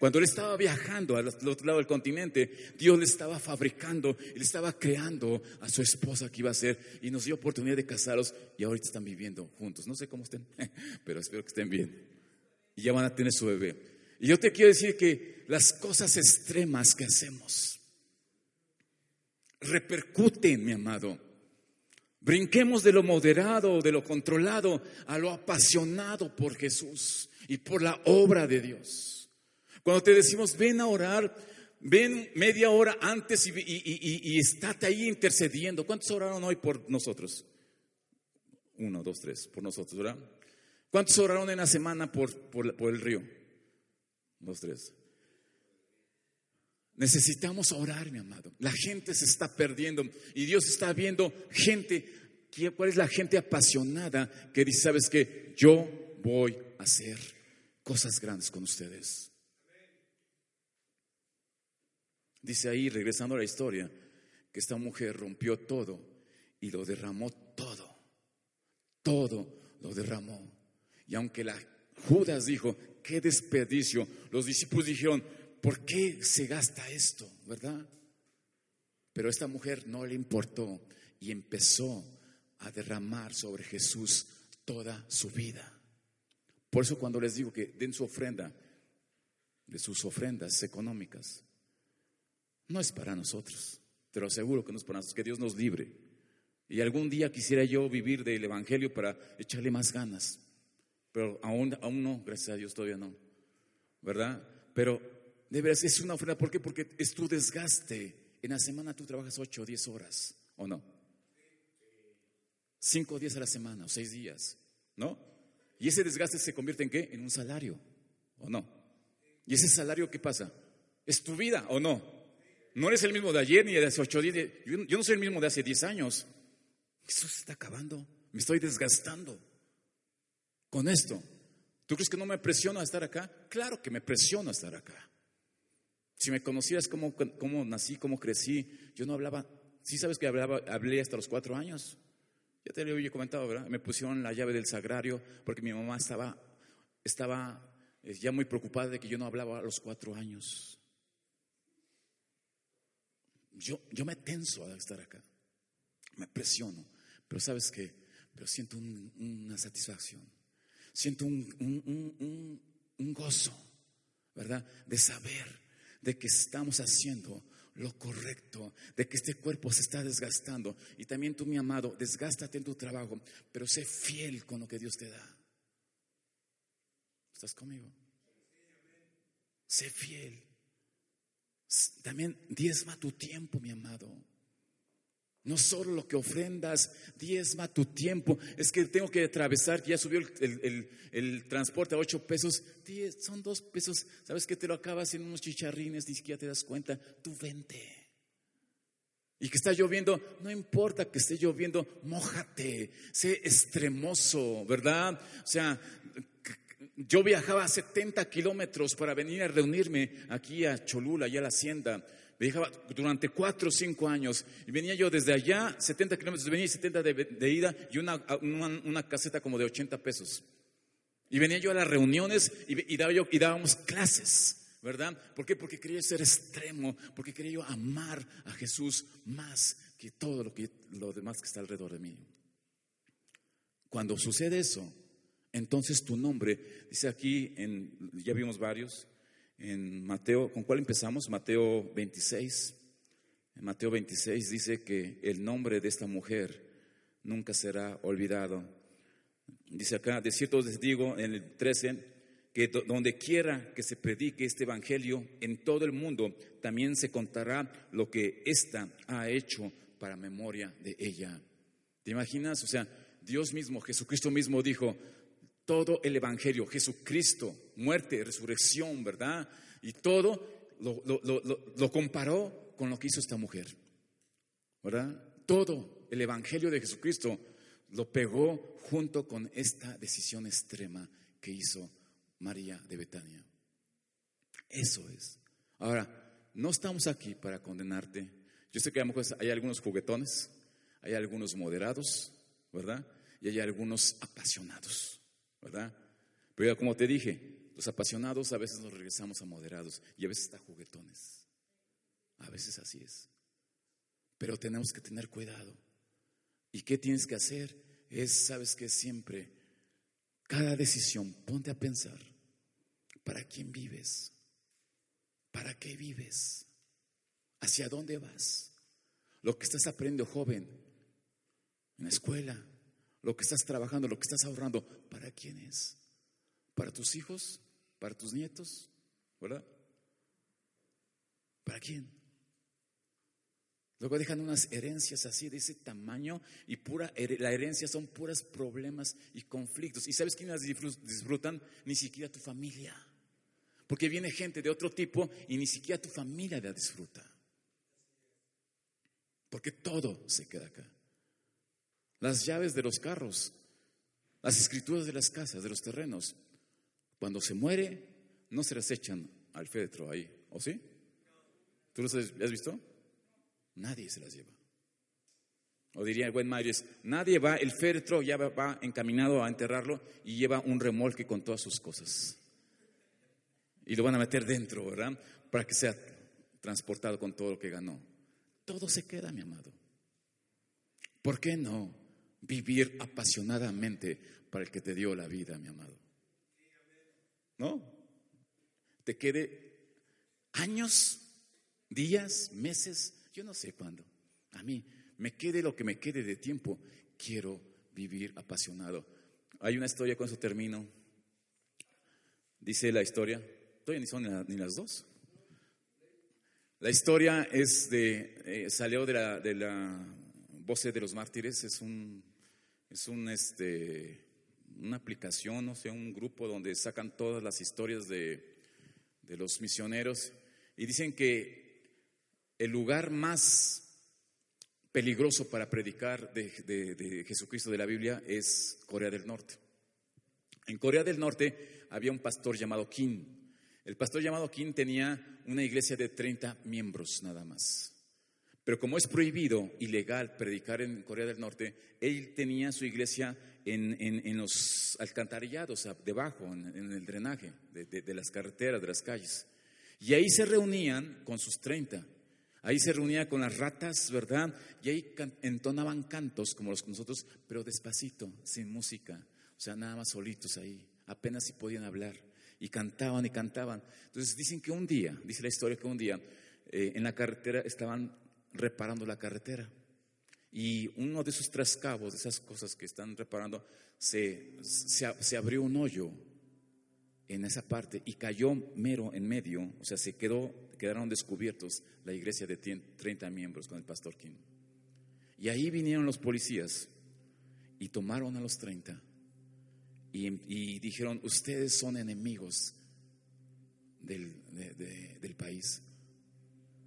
Cuando él estaba viajando al otro lado del continente, Dios le estaba fabricando, le estaba creando a su esposa que iba a ser y nos dio oportunidad de casarlos y ahorita están viviendo juntos. No sé cómo estén, pero espero que estén bien. Y ya van a tener su bebé. Y yo te quiero decir que las cosas extremas que hacemos repercuten, mi amado, Brinquemos de lo moderado, de lo controlado, a lo apasionado por Jesús y por la obra de Dios. Cuando te decimos, ven a orar, ven media hora antes y, y, estate ahí intercediendo. ¿Cuántos oraron hoy por nosotros? Uno, dos, tres, por nosotros, ¿verdad? ¿Cuántos oraron en la semana por, por, por el río? Dos, tres. Necesitamos orar, mi amado. La gente se está perdiendo y Dios está viendo gente. ¿Cuál es la gente apasionada que dice, sabes que yo voy a hacer cosas grandes con ustedes? Dice ahí, regresando a la historia, que esta mujer rompió todo y lo derramó todo. Todo lo derramó. Y aunque la Judas dijo, qué desperdicio, los discípulos dijeron, ¿por qué se gasta esto? ¿Verdad? Pero esta mujer no le importó y empezó a derramar sobre Jesús toda su vida. Por eso cuando les digo que den su ofrenda, de sus ofrendas económicas, no es para nosotros, te lo aseguro que no es para nosotros, que Dios nos libre. Y algún día quisiera yo vivir del Evangelio para echarle más ganas, pero aún, aún no, gracias a Dios todavía no, ¿verdad? Pero de veras, es una ofrenda. ¿Por qué? Porque es tu desgaste. En la semana tú trabajas 8 o 10 horas, ¿o no? 5 días a la semana, o 6 días, ¿no? Y ese desgaste se convierte en qué? En un salario, ¿o no? ¿Y ese salario qué pasa? ¿Es tu vida o no? No eres el mismo de ayer ni de hace 8 días. Yo, yo no soy el mismo de hace 10 años. Eso se está acabando. Me estoy desgastando con esto. ¿Tú crees que no me presiona estar acá? Claro que me presiona estar acá. Si me conocieras cómo, cómo nací, cómo crecí, yo no hablaba, sí sabes que hablaba, hablé hasta los cuatro años. Ya te lo había comentado, ¿verdad? Me pusieron la llave del sagrario porque mi mamá estaba, estaba eh, ya muy preocupada de que yo no hablaba a los cuatro años. Yo, yo me tenso al estar acá, me presiono, pero sabes qué, pero siento una satisfacción, siento un, un gozo, ¿verdad? De saber de que estamos haciendo lo correcto, de que este cuerpo se está desgastando. Y también tú, mi amado, desgástate en tu trabajo, pero sé fiel con lo que Dios te da. ¿Estás conmigo? Sé fiel. También diezma tu tiempo, mi amado. No solo lo que ofrendas, diezma tu tiempo. Es que tengo que atravesar, ya subió el, transporte a ocho pesos. Diez, son dos pesos. ¿Sabes que te lo acabas en unos chicharrines? Ni siquiera te das cuenta. Tú vente. Y que está lloviendo, no importa que esté lloviendo, mójate, sé extremoso, ¿verdad? O sea, yo viajaba 70 kilómetros para venir a reunirme aquí a Cholula, allá a la hacienda. Viajaba durante cuatro o cinco años y venía yo desde allá, 70 kilómetros, venía 70 de, ida y una, una, caseta como de 80 pesos. Y venía yo a las reuniones y, daba yo, y dábamos clases, ¿verdad? ¿Por qué? Porque quería ser extremo, porque quería yo amar a Jesús más que todo lo, que, lo demás que está alrededor de mí. Cuando sucede eso, entonces tu nombre, dice aquí, en, ya vimos varios, en Mateo, ¿con cuál empezamos? Mateo 26. En Mateo 26 dice que el nombre de esta mujer nunca será olvidado. Dice acá, de cierto les digo en el 13, que donde quiera que se predique este evangelio en todo el mundo, también se contará lo que ésta ha hecho para memoria de ella. ¿Te imaginas? O sea, Dios mismo, Jesucristo mismo dijo, todo el Evangelio, Jesucristo, muerte, resurrección, ¿verdad? Y todo lo, comparó con lo que hizo esta mujer, ¿verdad? Todo el Evangelio de Jesucristo lo pegó junto con esta decisión extrema que hizo María de Betania. Eso es. Ahora, no estamos aquí para condenarte. Yo sé que lo hay algunos juguetones, hay algunos moderados, ¿verdad? Y hay algunos apasionados. ¿verdad? Pero como te dije, los apasionados a veces nos regresamos a moderados y a veces está juguetones. A veces así es. Pero tenemos que tener cuidado. ¿Y qué tienes que hacer? Es, sabes que siempre, cada decisión, ponte a pensar, ¿para quién vives? ¿Para qué vives? ¿Hacia dónde vas? Lo que estás aprendiendo joven, en la escuela, lo que estás trabajando, lo que estás ahorrando, ¿para quién es? ¿Para tus hijos? ¿Para tus nietos? ¿Verdad? ¿Para quién? Luego dejan unas herencias así de ese tamaño y pura la herencia son puros problemas y conflictos. ¿Y sabes quiénes disfrutan? Ni siquiera tu familia. Porque viene gente de otro tipo y ni siquiera tu familia la disfruta. Porque todo se queda acá las llaves de los carros, las escrituras de las casas, de los terrenos. Cuando se muere, no se las echan al féretro ahí, ¿o sí? ¿Tú los has visto? Nadie se las lleva. O diría el buen Mayres, nadie va, el féretro ya va, encaminado a enterrarlo y lleva un remolque con todas sus cosas. Y lo van a meter dentro, ¿verdad? Para que sea transportado con todo lo que ganó. Todo se queda, mi amado. ¿Por qué no? vivir apasionadamente para el que te dio la vida, mi amado. ¿No? Te quede años, días, meses, yo no sé cuándo. A mí, me quede lo que me quede de tiempo, quiero vivir apasionado. Hay una historia, con eso termino. Dice la historia, todavía ni son ni las dos. La historia es de, eh, salió de la, de la Voce de los Mártires, es un es un, este, una aplicación, no sé, un grupo donde sacan todas las historias de, de los misioneros y dicen que el lugar más peligroso para predicar de, de, Jesucristo de la Biblia es Corea del Norte. En Corea del Norte había un pastor llamado Kim. El pastor llamado Kim tenía una iglesia de 30 miembros nada más. Pero como es prohibido, ilegal, predicar en Corea del Norte, él tenía su iglesia en, los alcantarillados, debajo, en, el drenaje de, de, las carreteras, de las calles. Y ahí se reunían con sus 30. Ahí se reunía con las ratas, ¿verdad? Y ahí entonaban cantos como los que nosotros, pero despacito, sin música. O sea, nada más solitos ahí. Apenas si podían hablar. Y cantaban y cantaban. Entonces dicen que un día, dice la historia que un día, eh, en la carretera estaban reparando la carretera. Y uno de esos tres cabos, de esas cosas que están reparando, se, se, abrió un hoyo en esa parte y cayó mero en medio, o sea, se quedó, quedaron descubiertos la iglesia de 30 miembros con el pastor King. Y ahí vinieron los policías y tomaron a los 30 y, dijeron, ustedes son enemigos del, del país,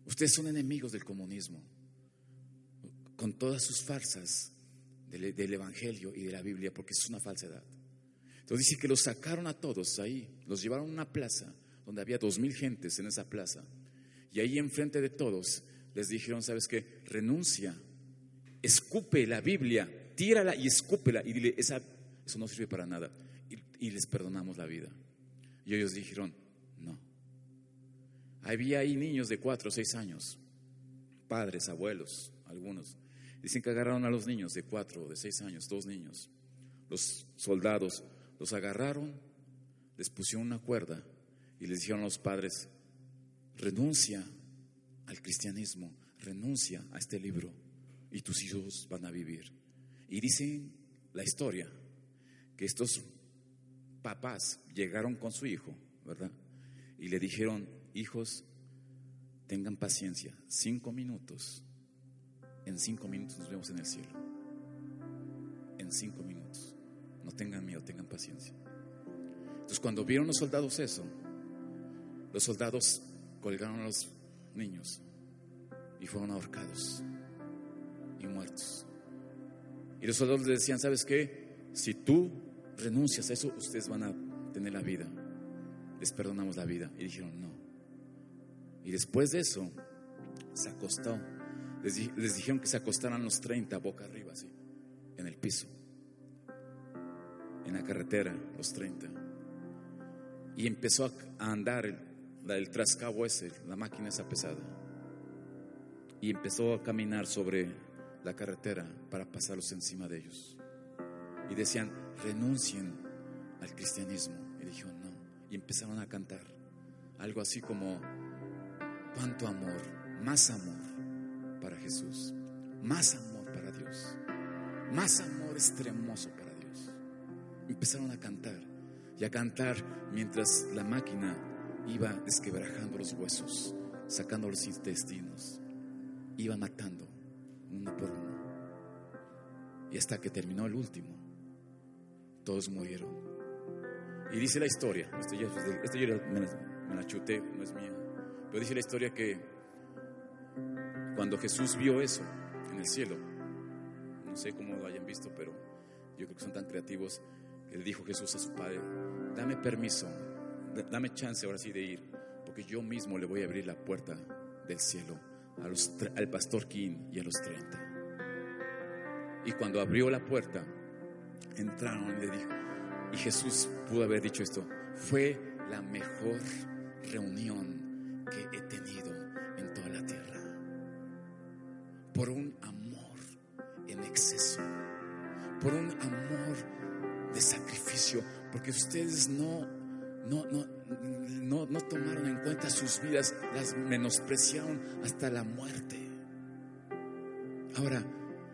ustedes son enemigos del comunismo con todas sus farsas del, Evangelio y de la Biblia, porque es una falsedad. Entonces dice que los sacaron a todos ahí, los llevaron a una plaza donde había dos mil gentes en esa plaza. Y ahí enfrente de todos les dijeron, ¿sabes qué? Renuncia, escupe la Biblia, tírala y escúpela y dile, esa, eso no sirve para nada. Y, y les perdonamos la vida. Y ellos dijeron. Había ahí niños de cuatro o seis años, padres, abuelos, algunos. Dicen que agarraron a los niños de cuatro o de seis años, dos niños. Los soldados los agarraron, les pusieron una cuerda y les dijeron a los padres, renuncia al cristianismo, renuncia a este libro y tus hijos van a vivir. Y dicen la historia que estos papás llegaron con su hijo, ¿verdad? Y le dijeron, hijos, tengan paciencia, cinco minutos en cinco minutos nos vemos en el cielo. En cinco minutos. No tengan miedo, tengan paciencia. Entonces cuando vieron los soldados eso, los soldados colgaron a los niños y fueron ahorcados y muertos. Y los soldados les decían, ¿sabes qué? Si tú renuncias a eso, ustedes van a tener la vida. Les perdonamos la vida. Y dijeron, no. Y después de eso, se acostó les, dijeron que se acostaran los 30 boca arriba, así, en el piso, en la carretera, los 30. Y empezó a andar el, el trascabo ese, la máquina esa pesada. Y empezó a caminar sobre la carretera para pasarlos encima de ellos. Y decían, renuncien al cristianismo. Y dijeron, no. Y empezaron a cantar algo así como, cuánto amor, más amor para Jesús, más amor para Dios, más amor extremoso para Dios. Empezaron a cantar y a cantar mientras la máquina iba desquebrajando los huesos, sacando los intestinos, iba matando uno por uno. Y hasta que terminó el último, todos murieron. Y dice la historia, esto yo, me, me la chuté, no es mía, pero dice la historia que cuando Jesús vio eso en el cielo, no sé cómo lo hayan visto, pero yo creo que son tan creativos, le dijo Jesús a su padre, dame permiso, dame chance ahora sí de ir, porque yo mismo le voy a abrir la puerta del cielo al pastor King y a los 30. Y cuando abrió la puerta, entraron y le dijo, y Jesús pudo haber dicho esto, fue la mejor reunión que he tenido por un amor en exceso, por un amor de sacrificio, porque ustedes no, no, no, no, tomaron en cuenta sus vidas, las menospreciaron hasta la muerte. Ahora,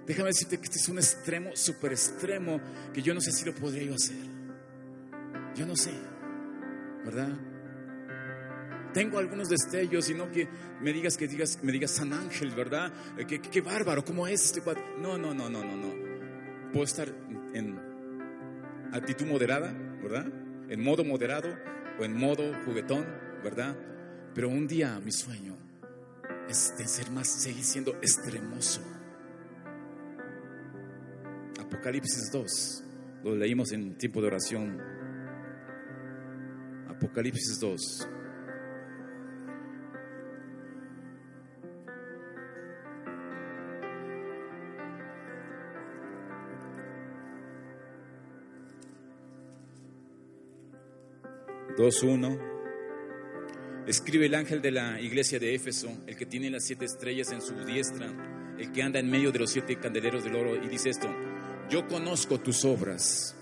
déjame decirte que este es un extremo, super extremo, que yo no sé si lo podría yo hacer. Yo no sé, ¿verdad? Tengo algunos destellos y no que me digas que digas, me digas San Ángel, ¿verdad? Eh, qué, bárbaro, ¿cómo es este? No, no, no, no, no, no. Puedo estar en actitud moderada, ¿verdad? En modo moderado o en modo juguetón, ¿verdad? Pero un día mi sueño es de ser más, seguir siendo extremoso. Apocalipsis 2, lo leímos en tiempo de oración Apocalipsis 2. Dos, uno. Escribe el ángel de la iglesia de Éfeso, el que tiene las siete estrellas en su diestra, el que anda en medio de los siete candeleros del oro, y dice esto, yo conozco tus obras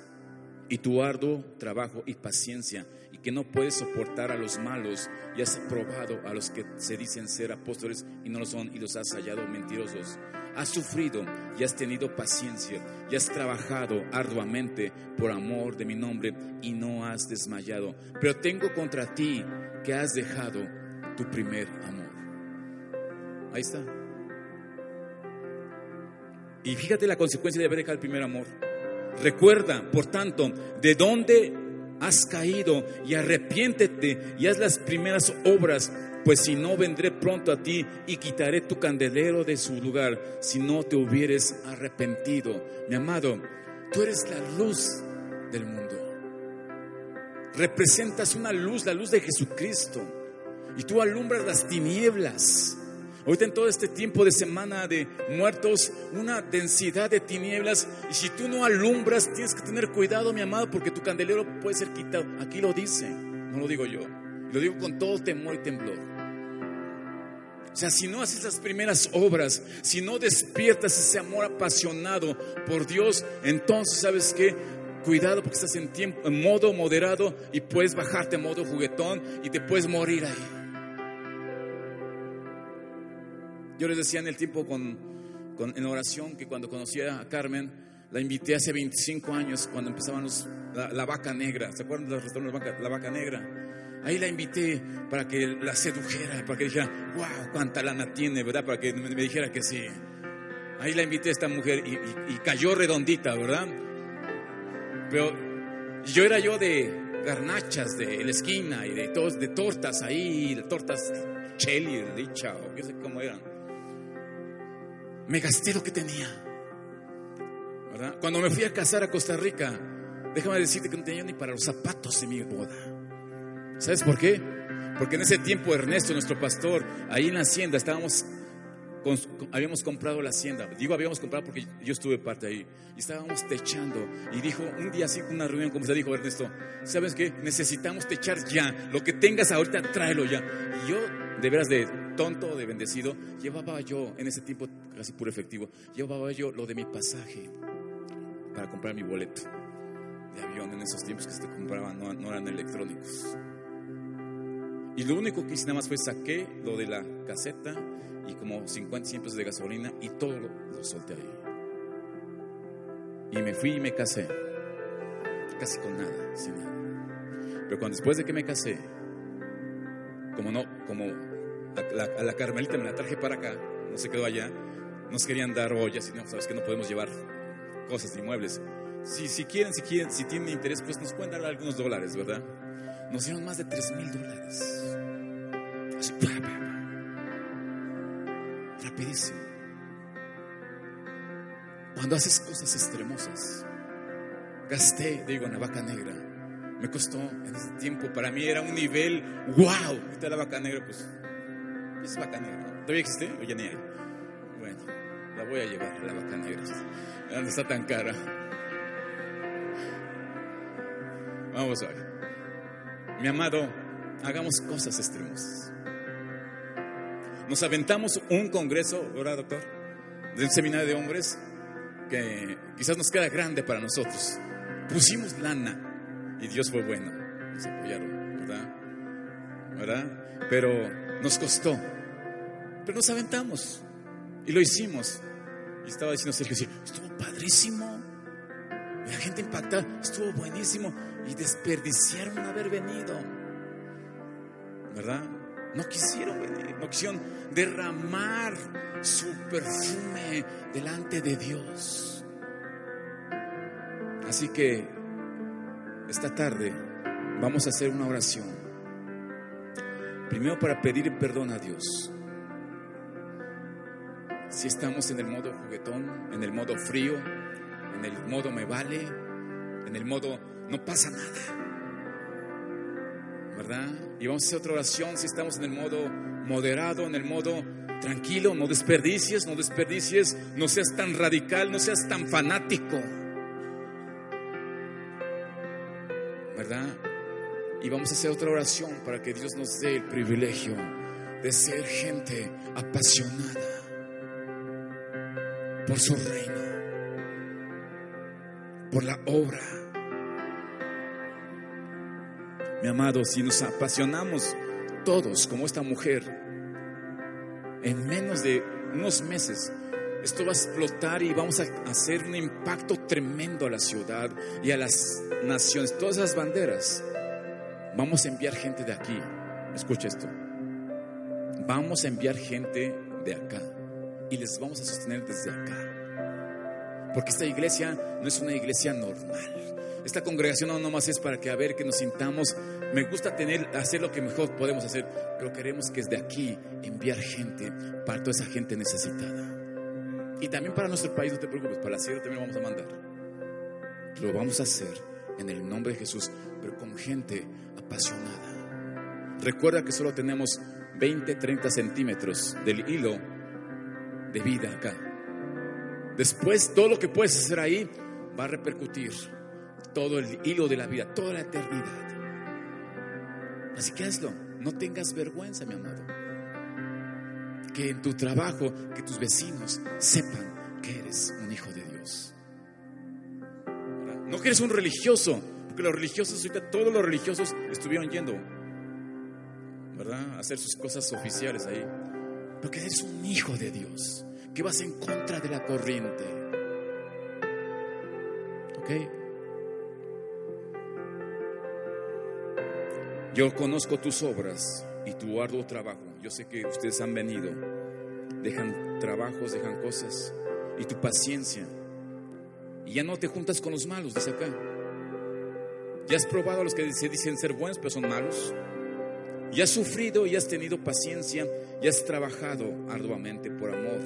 y tu arduo trabajo y paciencia, y que no puedes soportar a los malos, y has probado a los que se dicen ser apóstoles y no lo son, y los has hallado mentirosos. Has sufrido y has tenido paciencia, y has trabajado arduamente por amor de mi nombre, y no has desmayado. Pero tengo contra ti que has dejado tu primer amor. Ahí está. Y fíjate la consecuencia de haber dejado el primer amor. Recuerda, por tanto, de dónde has caído y arrepiéntete y haz las primeras obras, pues si no vendré pronto a ti y quitaré tu candelero de su lugar, si no te hubieres arrepentido. Mi amado, tú eres la luz del mundo. Representas una luz, la luz de Jesucristo. Y tú alumbras las tinieblas. Ahorita en todo este tiempo de semana de muertos, una densidad de tinieblas. Y si tú no alumbras, tienes que tener cuidado, mi amado, porque tu candelero puede ser quitado. Aquí lo dice, no lo digo yo. Lo digo con todo temor y temblor. O sea, si no haces las primeras obras, si no despiertas ese amor apasionado por Dios, entonces, ¿sabes qué? Cuidado porque estás en, tiempo, en modo moderado y puedes bajarte en modo juguetón y te puedes morir ahí. Yo les decía en el tiempo con, en oración que cuando conocí a Carmen, la invité hace 25 años cuando empezaban la, vaca negra. ¿Se acuerdan de los restaurantes la vaca, la vaca negra? Ahí la invité para que la sedujera, para que dijera, wow, cuánta lana tiene, ¿verdad? Para que me, dijera que sí. Ahí la invité a esta mujer y, cayó redondita, ¿verdad? Pero yo era yo de garnachas de la esquina y de, todos, de tortas ahí, de tortas cheli, dicha, o qué sé cómo eran me gasté lo que tenía. ¿verdad? Cuando me fui a casar a Costa Rica, déjame decirte que no tenía ni para los zapatos de mi boda. ¿Sabes por qué? Porque en ese tiempo Ernesto, nuestro pastor, ahí en la hacienda, estábamos, habíamos comprado la hacienda. Digo habíamos comprado porque yo estuve parte ahí. Y estábamos techando. Y dijo, un día así, una reunión como se dijo Ernesto, ¿sabes qué? Necesitamos techar ya. Lo que tengas ahorita, tráelo ya. Y yo, de veras, de tonto de bendecido, llevaba yo, en ese tiempo casi puro efectivo, llevaba yo lo de mi pasaje para comprar mi boleto de avión en esos tiempos que se compraban, no, eran electrónicos. Y lo único que hice nada más fue saqué lo de la caseta y como 50, 100 pesos de gasolina y todo lo, solté ahí. Y me fui y me casé. Casi con nada, sin nada. Pero cuando después de que me casé, como no, como a la, Carmelita me la traje para acá, no se quedó allá. Nos querían dar ollas y no, sabes que no podemos llevar cosas ni muebles. Si, si quieren, si quieren, si tienen interés, pues nos pueden dar algunos dólares, ¿verdad? Nos dieron más de 3 mil dólares. Cuando haces cosas extremosas, gasté, digo, en la vaca negra. Me costó en ese tiempo, para mí era un nivel, wow. Ahorita la vaca negra, pues es vaca negra. ¿Todavía existe o ya ni hay? Bueno, la voy a llevar, la vaca negra. ¿Dónde está tan cara? Vamos a ver. Mi amado, hagamos cosas extremas. Nos aventamos un congreso, ¿verdad, doctor? De un seminario de hombres que quizás nos queda grande para nosotros. Pusimos lana y Dios fue bueno. Nos apoyaron, ¿verdad? ¿Verdad? Pero nos costó, pero nos aventamos y lo hicimos. Y estaba diciendo Sergio, estuvo padrísimo. la gente impactada, estuvo buenísimo. Y desperdiciaron haber venido. ¿Verdad? No quisieron venir, no quisieron derramar su perfume delante de Dios. Así que esta tarde vamos a hacer una oración Primero para pedir perdón a Dios. Si estamos en el modo juguetón, en el modo frío, en el modo me vale, en el modo no pasa nada. ¿Verdad? Y vamos a hacer otra oración si estamos en el modo moderado, en el modo tranquilo, no desperdicies, no desperdicies, no seas tan radical, no seas tan fanático. ¿Verdad? Y vamos a hacer otra oración para que Dios nos dé el privilegio de ser gente apasionada por su reino, por la obra. Mi amado, si nos apasionamos todos como esta mujer, en menos de unos meses, esto va a explotar y vamos a hacer un impacto tremendo a la ciudad y a las naciones, todas esas banderas. Vamos a enviar gente de aquí. Escucha esto. Vamos a enviar gente de acá y les vamos a sostener desde acá. Porque esta iglesia no es una iglesia normal. Esta congregación no nomás es para que a ver que nos sintamos. Me gusta tener, hacer lo que mejor podemos hacer, pero queremos que desde aquí enviar gente para toda esa gente necesitada. Y también para nuestro país, no te preocupes, para la sierra también lo vamos a mandar. Lo vamos a hacer en el nombre de Jesús, pero con gente apasionada. Recuerda que solo tenemos 20, 30 centímetros del hilo de vida acá. Después, todo lo que puedes hacer ahí va a repercutir todo el hilo de la vida, toda la eternidad. Así que hazlo, no tengas vergüenza, mi amado. Que en tu trabajo, que tus vecinos sepan que eres un hijo de Dios. No que eres un religioso, porque los religiosos, ahorita todos los religiosos estuvieron yendo, ¿verdad? A hacer sus cosas oficiales ahí. Pero que eres un hijo de Dios, que vas en contra de la corriente. ¿Ok? Yo conozco tus obras y tu arduo trabajo. Yo sé que ustedes han venido, dejan trabajos, dejan cosas y tu paciencia. Y ya no te juntas con los malos, dice acá. Ya has probado a los que se dicen ser buenos, pero son malos. Ya has sufrido y has tenido paciencia y has trabajado arduamente por amor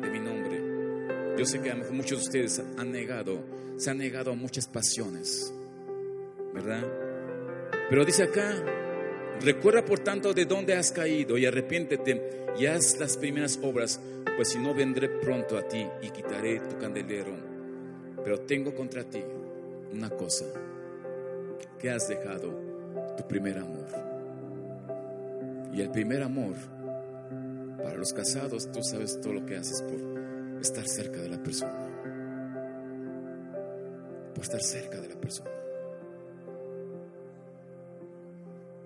de mi nombre. Yo sé que a muchos de ustedes han negado, se han negado a muchas pasiones, ¿verdad? Pero dice acá, recuerda por tanto de dónde has caído y arrepiéntete y haz las primeras obras, pues si no vendré pronto a ti y quitaré tu candelero. Pero tengo contra ti una cosa, que has dejado tu primer amor. Y el primer amor, para los casados, tú sabes todo lo que haces por estar cerca de la persona. Por estar cerca de la persona.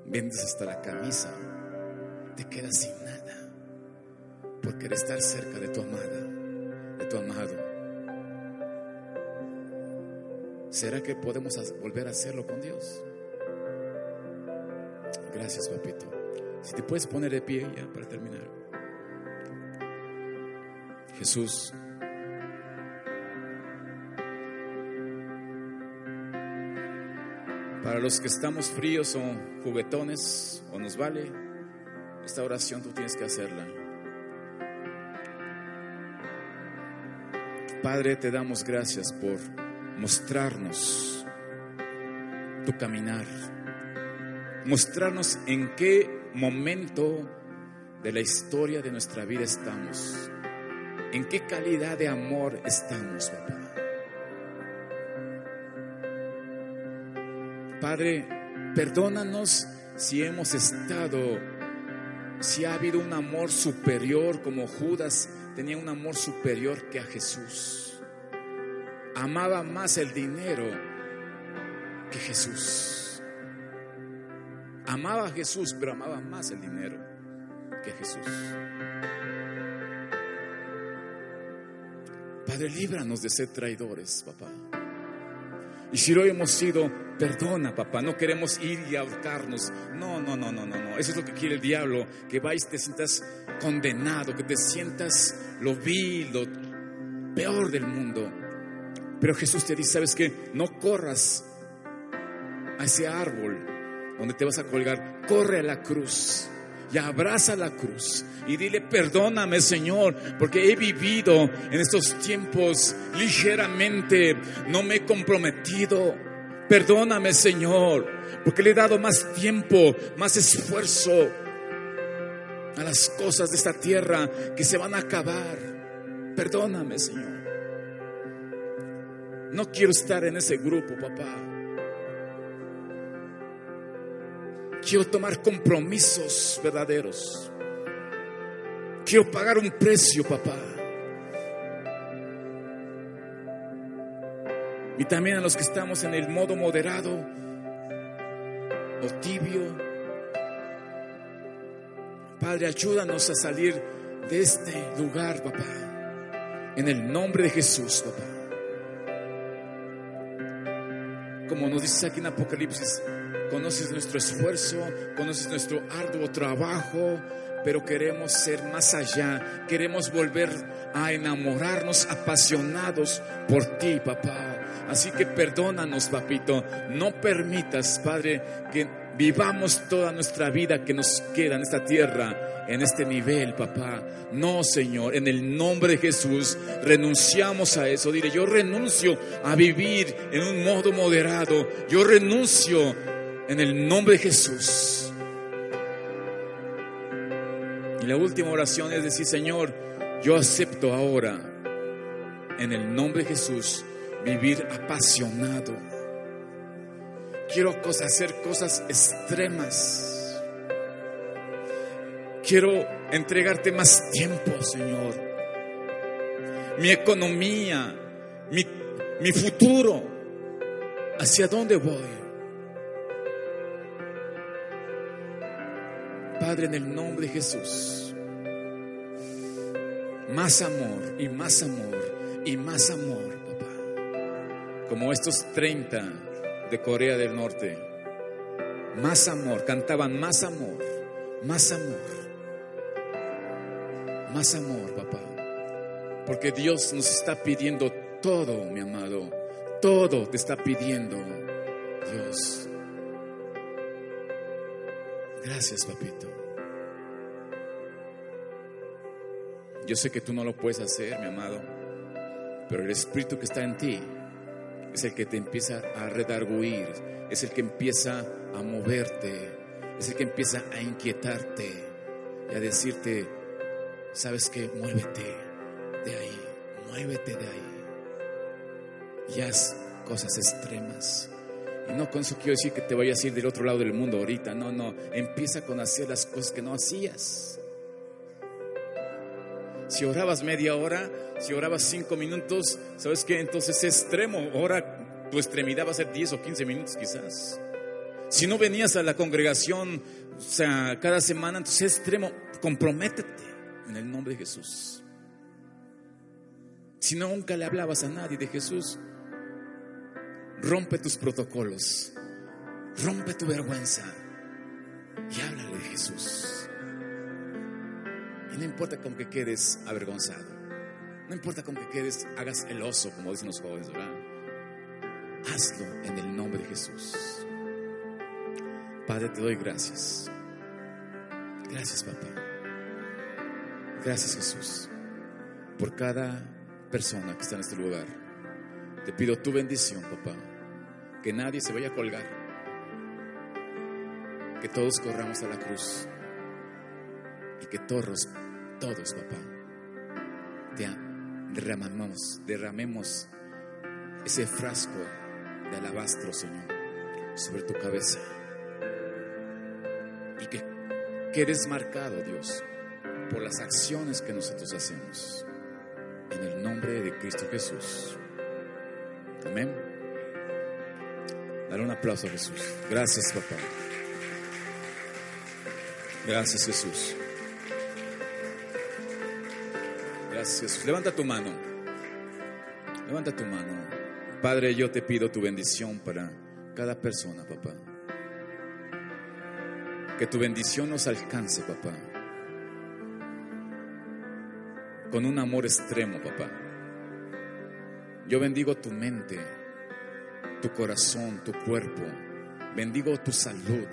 Vendes hasta la camisa, te quedas sin nada por querer estar cerca de tu amada, de tu amado. ¿Será que podemos volver a hacerlo con Dios? Gracias, papito. Si te puedes poner de pie ya para terminar. Jesús. Para los que estamos fríos o juguetones o nos vale, esta oración tú tienes que hacerla. Padre, te damos gracias por mostrarnos tu caminar, mostrarnos en qué momento de la historia de nuestra vida estamos, en qué calidad de amor estamos, papá. Padre, perdónanos si hemos estado, si ha habido un amor superior como Judas tenía un amor superior que a Jesús. Amaba más el dinero que Jesús. Amaba a Jesús, pero amaba más el dinero que Jesús. Padre, líbranos de ser traidores, papá. Y si lo hemos sido, perdona, papá. No queremos ir y ahorcarnos. No, no, no, no, no, no. Eso es lo que quiere el diablo. Que vayas y te sientas condenado, que te sientas lo vil, lo peor del mundo. Pero Jesús te dice, ¿sabes qué? No corras a ese árbol donde te vas a colgar. Corre a la cruz y abraza la cruz y dile, perdóname Señor, porque he vivido en estos tiempos ligeramente, no me he comprometido Perdóname, Señor, porque le he dado más tiempo, más esfuerzo a las cosas de esta tierra que se van a acabar. Perdóname, Señor. No quiero estar en ese grupo, papá. Quiero tomar compromisos verdaderos. Quiero pagar un precio, papá. Y también a los que estamos en el modo moderado o tibio. Padre, ayúdanos a salir de este lugar, papá. En el nombre de Jesús, papá. Como nos dices aquí en Apocalipsis, conoces nuestro esfuerzo, conoces nuestro arduo trabajo, pero queremos ser más allá, queremos volver a enamorarnos apasionados por ti, papá. Así que perdónanos, papito. No permitas, Padre, que vivamos toda nuestra vida que nos queda en esta tierra, en este nivel, papá. No, Señor, en el nombre de Jesús renunciamos a eso. Dile, yo renuncio a vivir en un modo moderado. Yo renuncio en el nombre de Jesús. Y la última oración es decir, Señor, yo acepto ahora, en el nombre de Jesús, vivir apasionado. Quiero hacer cosas extremas. Quiero entregarte más tiempo, Señor. Mi economía, mi, mi futuro. ¿Hacia dónde voy? Padre, en el nombre de Jesús. Más amor y más amor y más amor como estos 30 de Corea del Norte. Más amor, cantaban más amor, más amor, más amor, papá. Porque Dios nos está pidiendo todo, mi amado, todo te está pidiendo Dios. Gracias, papito. Yo sé que tú no lo puedes hacer, mi amado, pero el Espíritu que está en ti es el que te empieza a redarguir, es el que empieza a moverte, es el que empieza a inquietarte y a decirte, ¿sabes qué? Muévete de ahí, muévete de ahí. Y haz cosas extremas. Y no con eso quiero decir que te vayas a ir del otro lado del mundo ahorita, no, no, empieza con hacer las cosas que no hacías. Si orabas media hora, si orabas cinco minutos, ¿sabes qué? Entonces es extremo. Ahora tu extremidad va a ser 10 o 15 minutos quizás. Si no venías a la congregación, o sea, cada semana, entonces es extremo. Comprométete en el nombre de Jesús. Si no, nunca le hablabas a nadie de Jesús, rompe tus protocolos, rompe tu vergüenza y háblale de Jesús no importa con que quedes avergonzado. No importa con que quedes, hagas el oso, como dicen los jóvenes, ¿verdad? Hazlo en el nombre de Jesús. Padre, te doy gracias. Gracias, papá. Gracias, Jesús, por cada persona que está en este lugar. Te pido tu bendición, papá. Que nadie se vaya a colgar. Que todos corramos a la cruz. Y que todos todos, papá, derramamos, derramemos ese frasco de alabastro, Señor, sobre tu cabeza. Y que quedes marcado, Dios, por las acciones que nosotros hacemos. En el nombre de Cristo Jesús. Amén. Dale un aplauso a Jesús. Gracias, papá. Gracias, Jesús. Levanta tu mano. Levanta tu mano. Padre, yo te pido tu bendición para cada persona, papá. Que tu bendición nos alcance, papá. Con un amor extremo, papá. Yo bendigo tu mente, tu corazón, tu cuerpo. Bendigo tu salud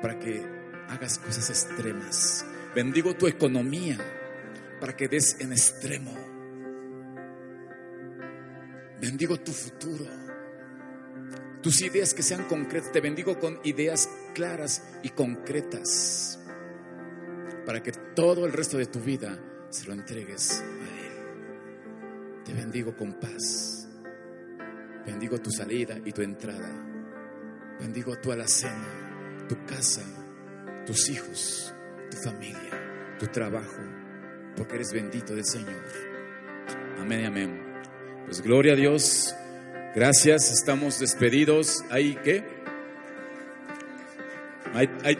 para que hagas cosas extremas. Bendigo tu economía para que des en extremo. Bendigo tu futuro, tus ideas que sean concretas. Te bendigo con ideas claras y concretas para que todo el resto de tu vida se lo entregues a Él. Te bendigo con paz. Bendigo tu salida y tu entrada. Bendigo tu alacena, tu casa, tus hijos, tu familia, tu trabajo, porque eres bendito del Señor. Amén y amén. Pues gloria a Dios. Gracias, estamos despedidos. ¿Hay qué? Hay, hay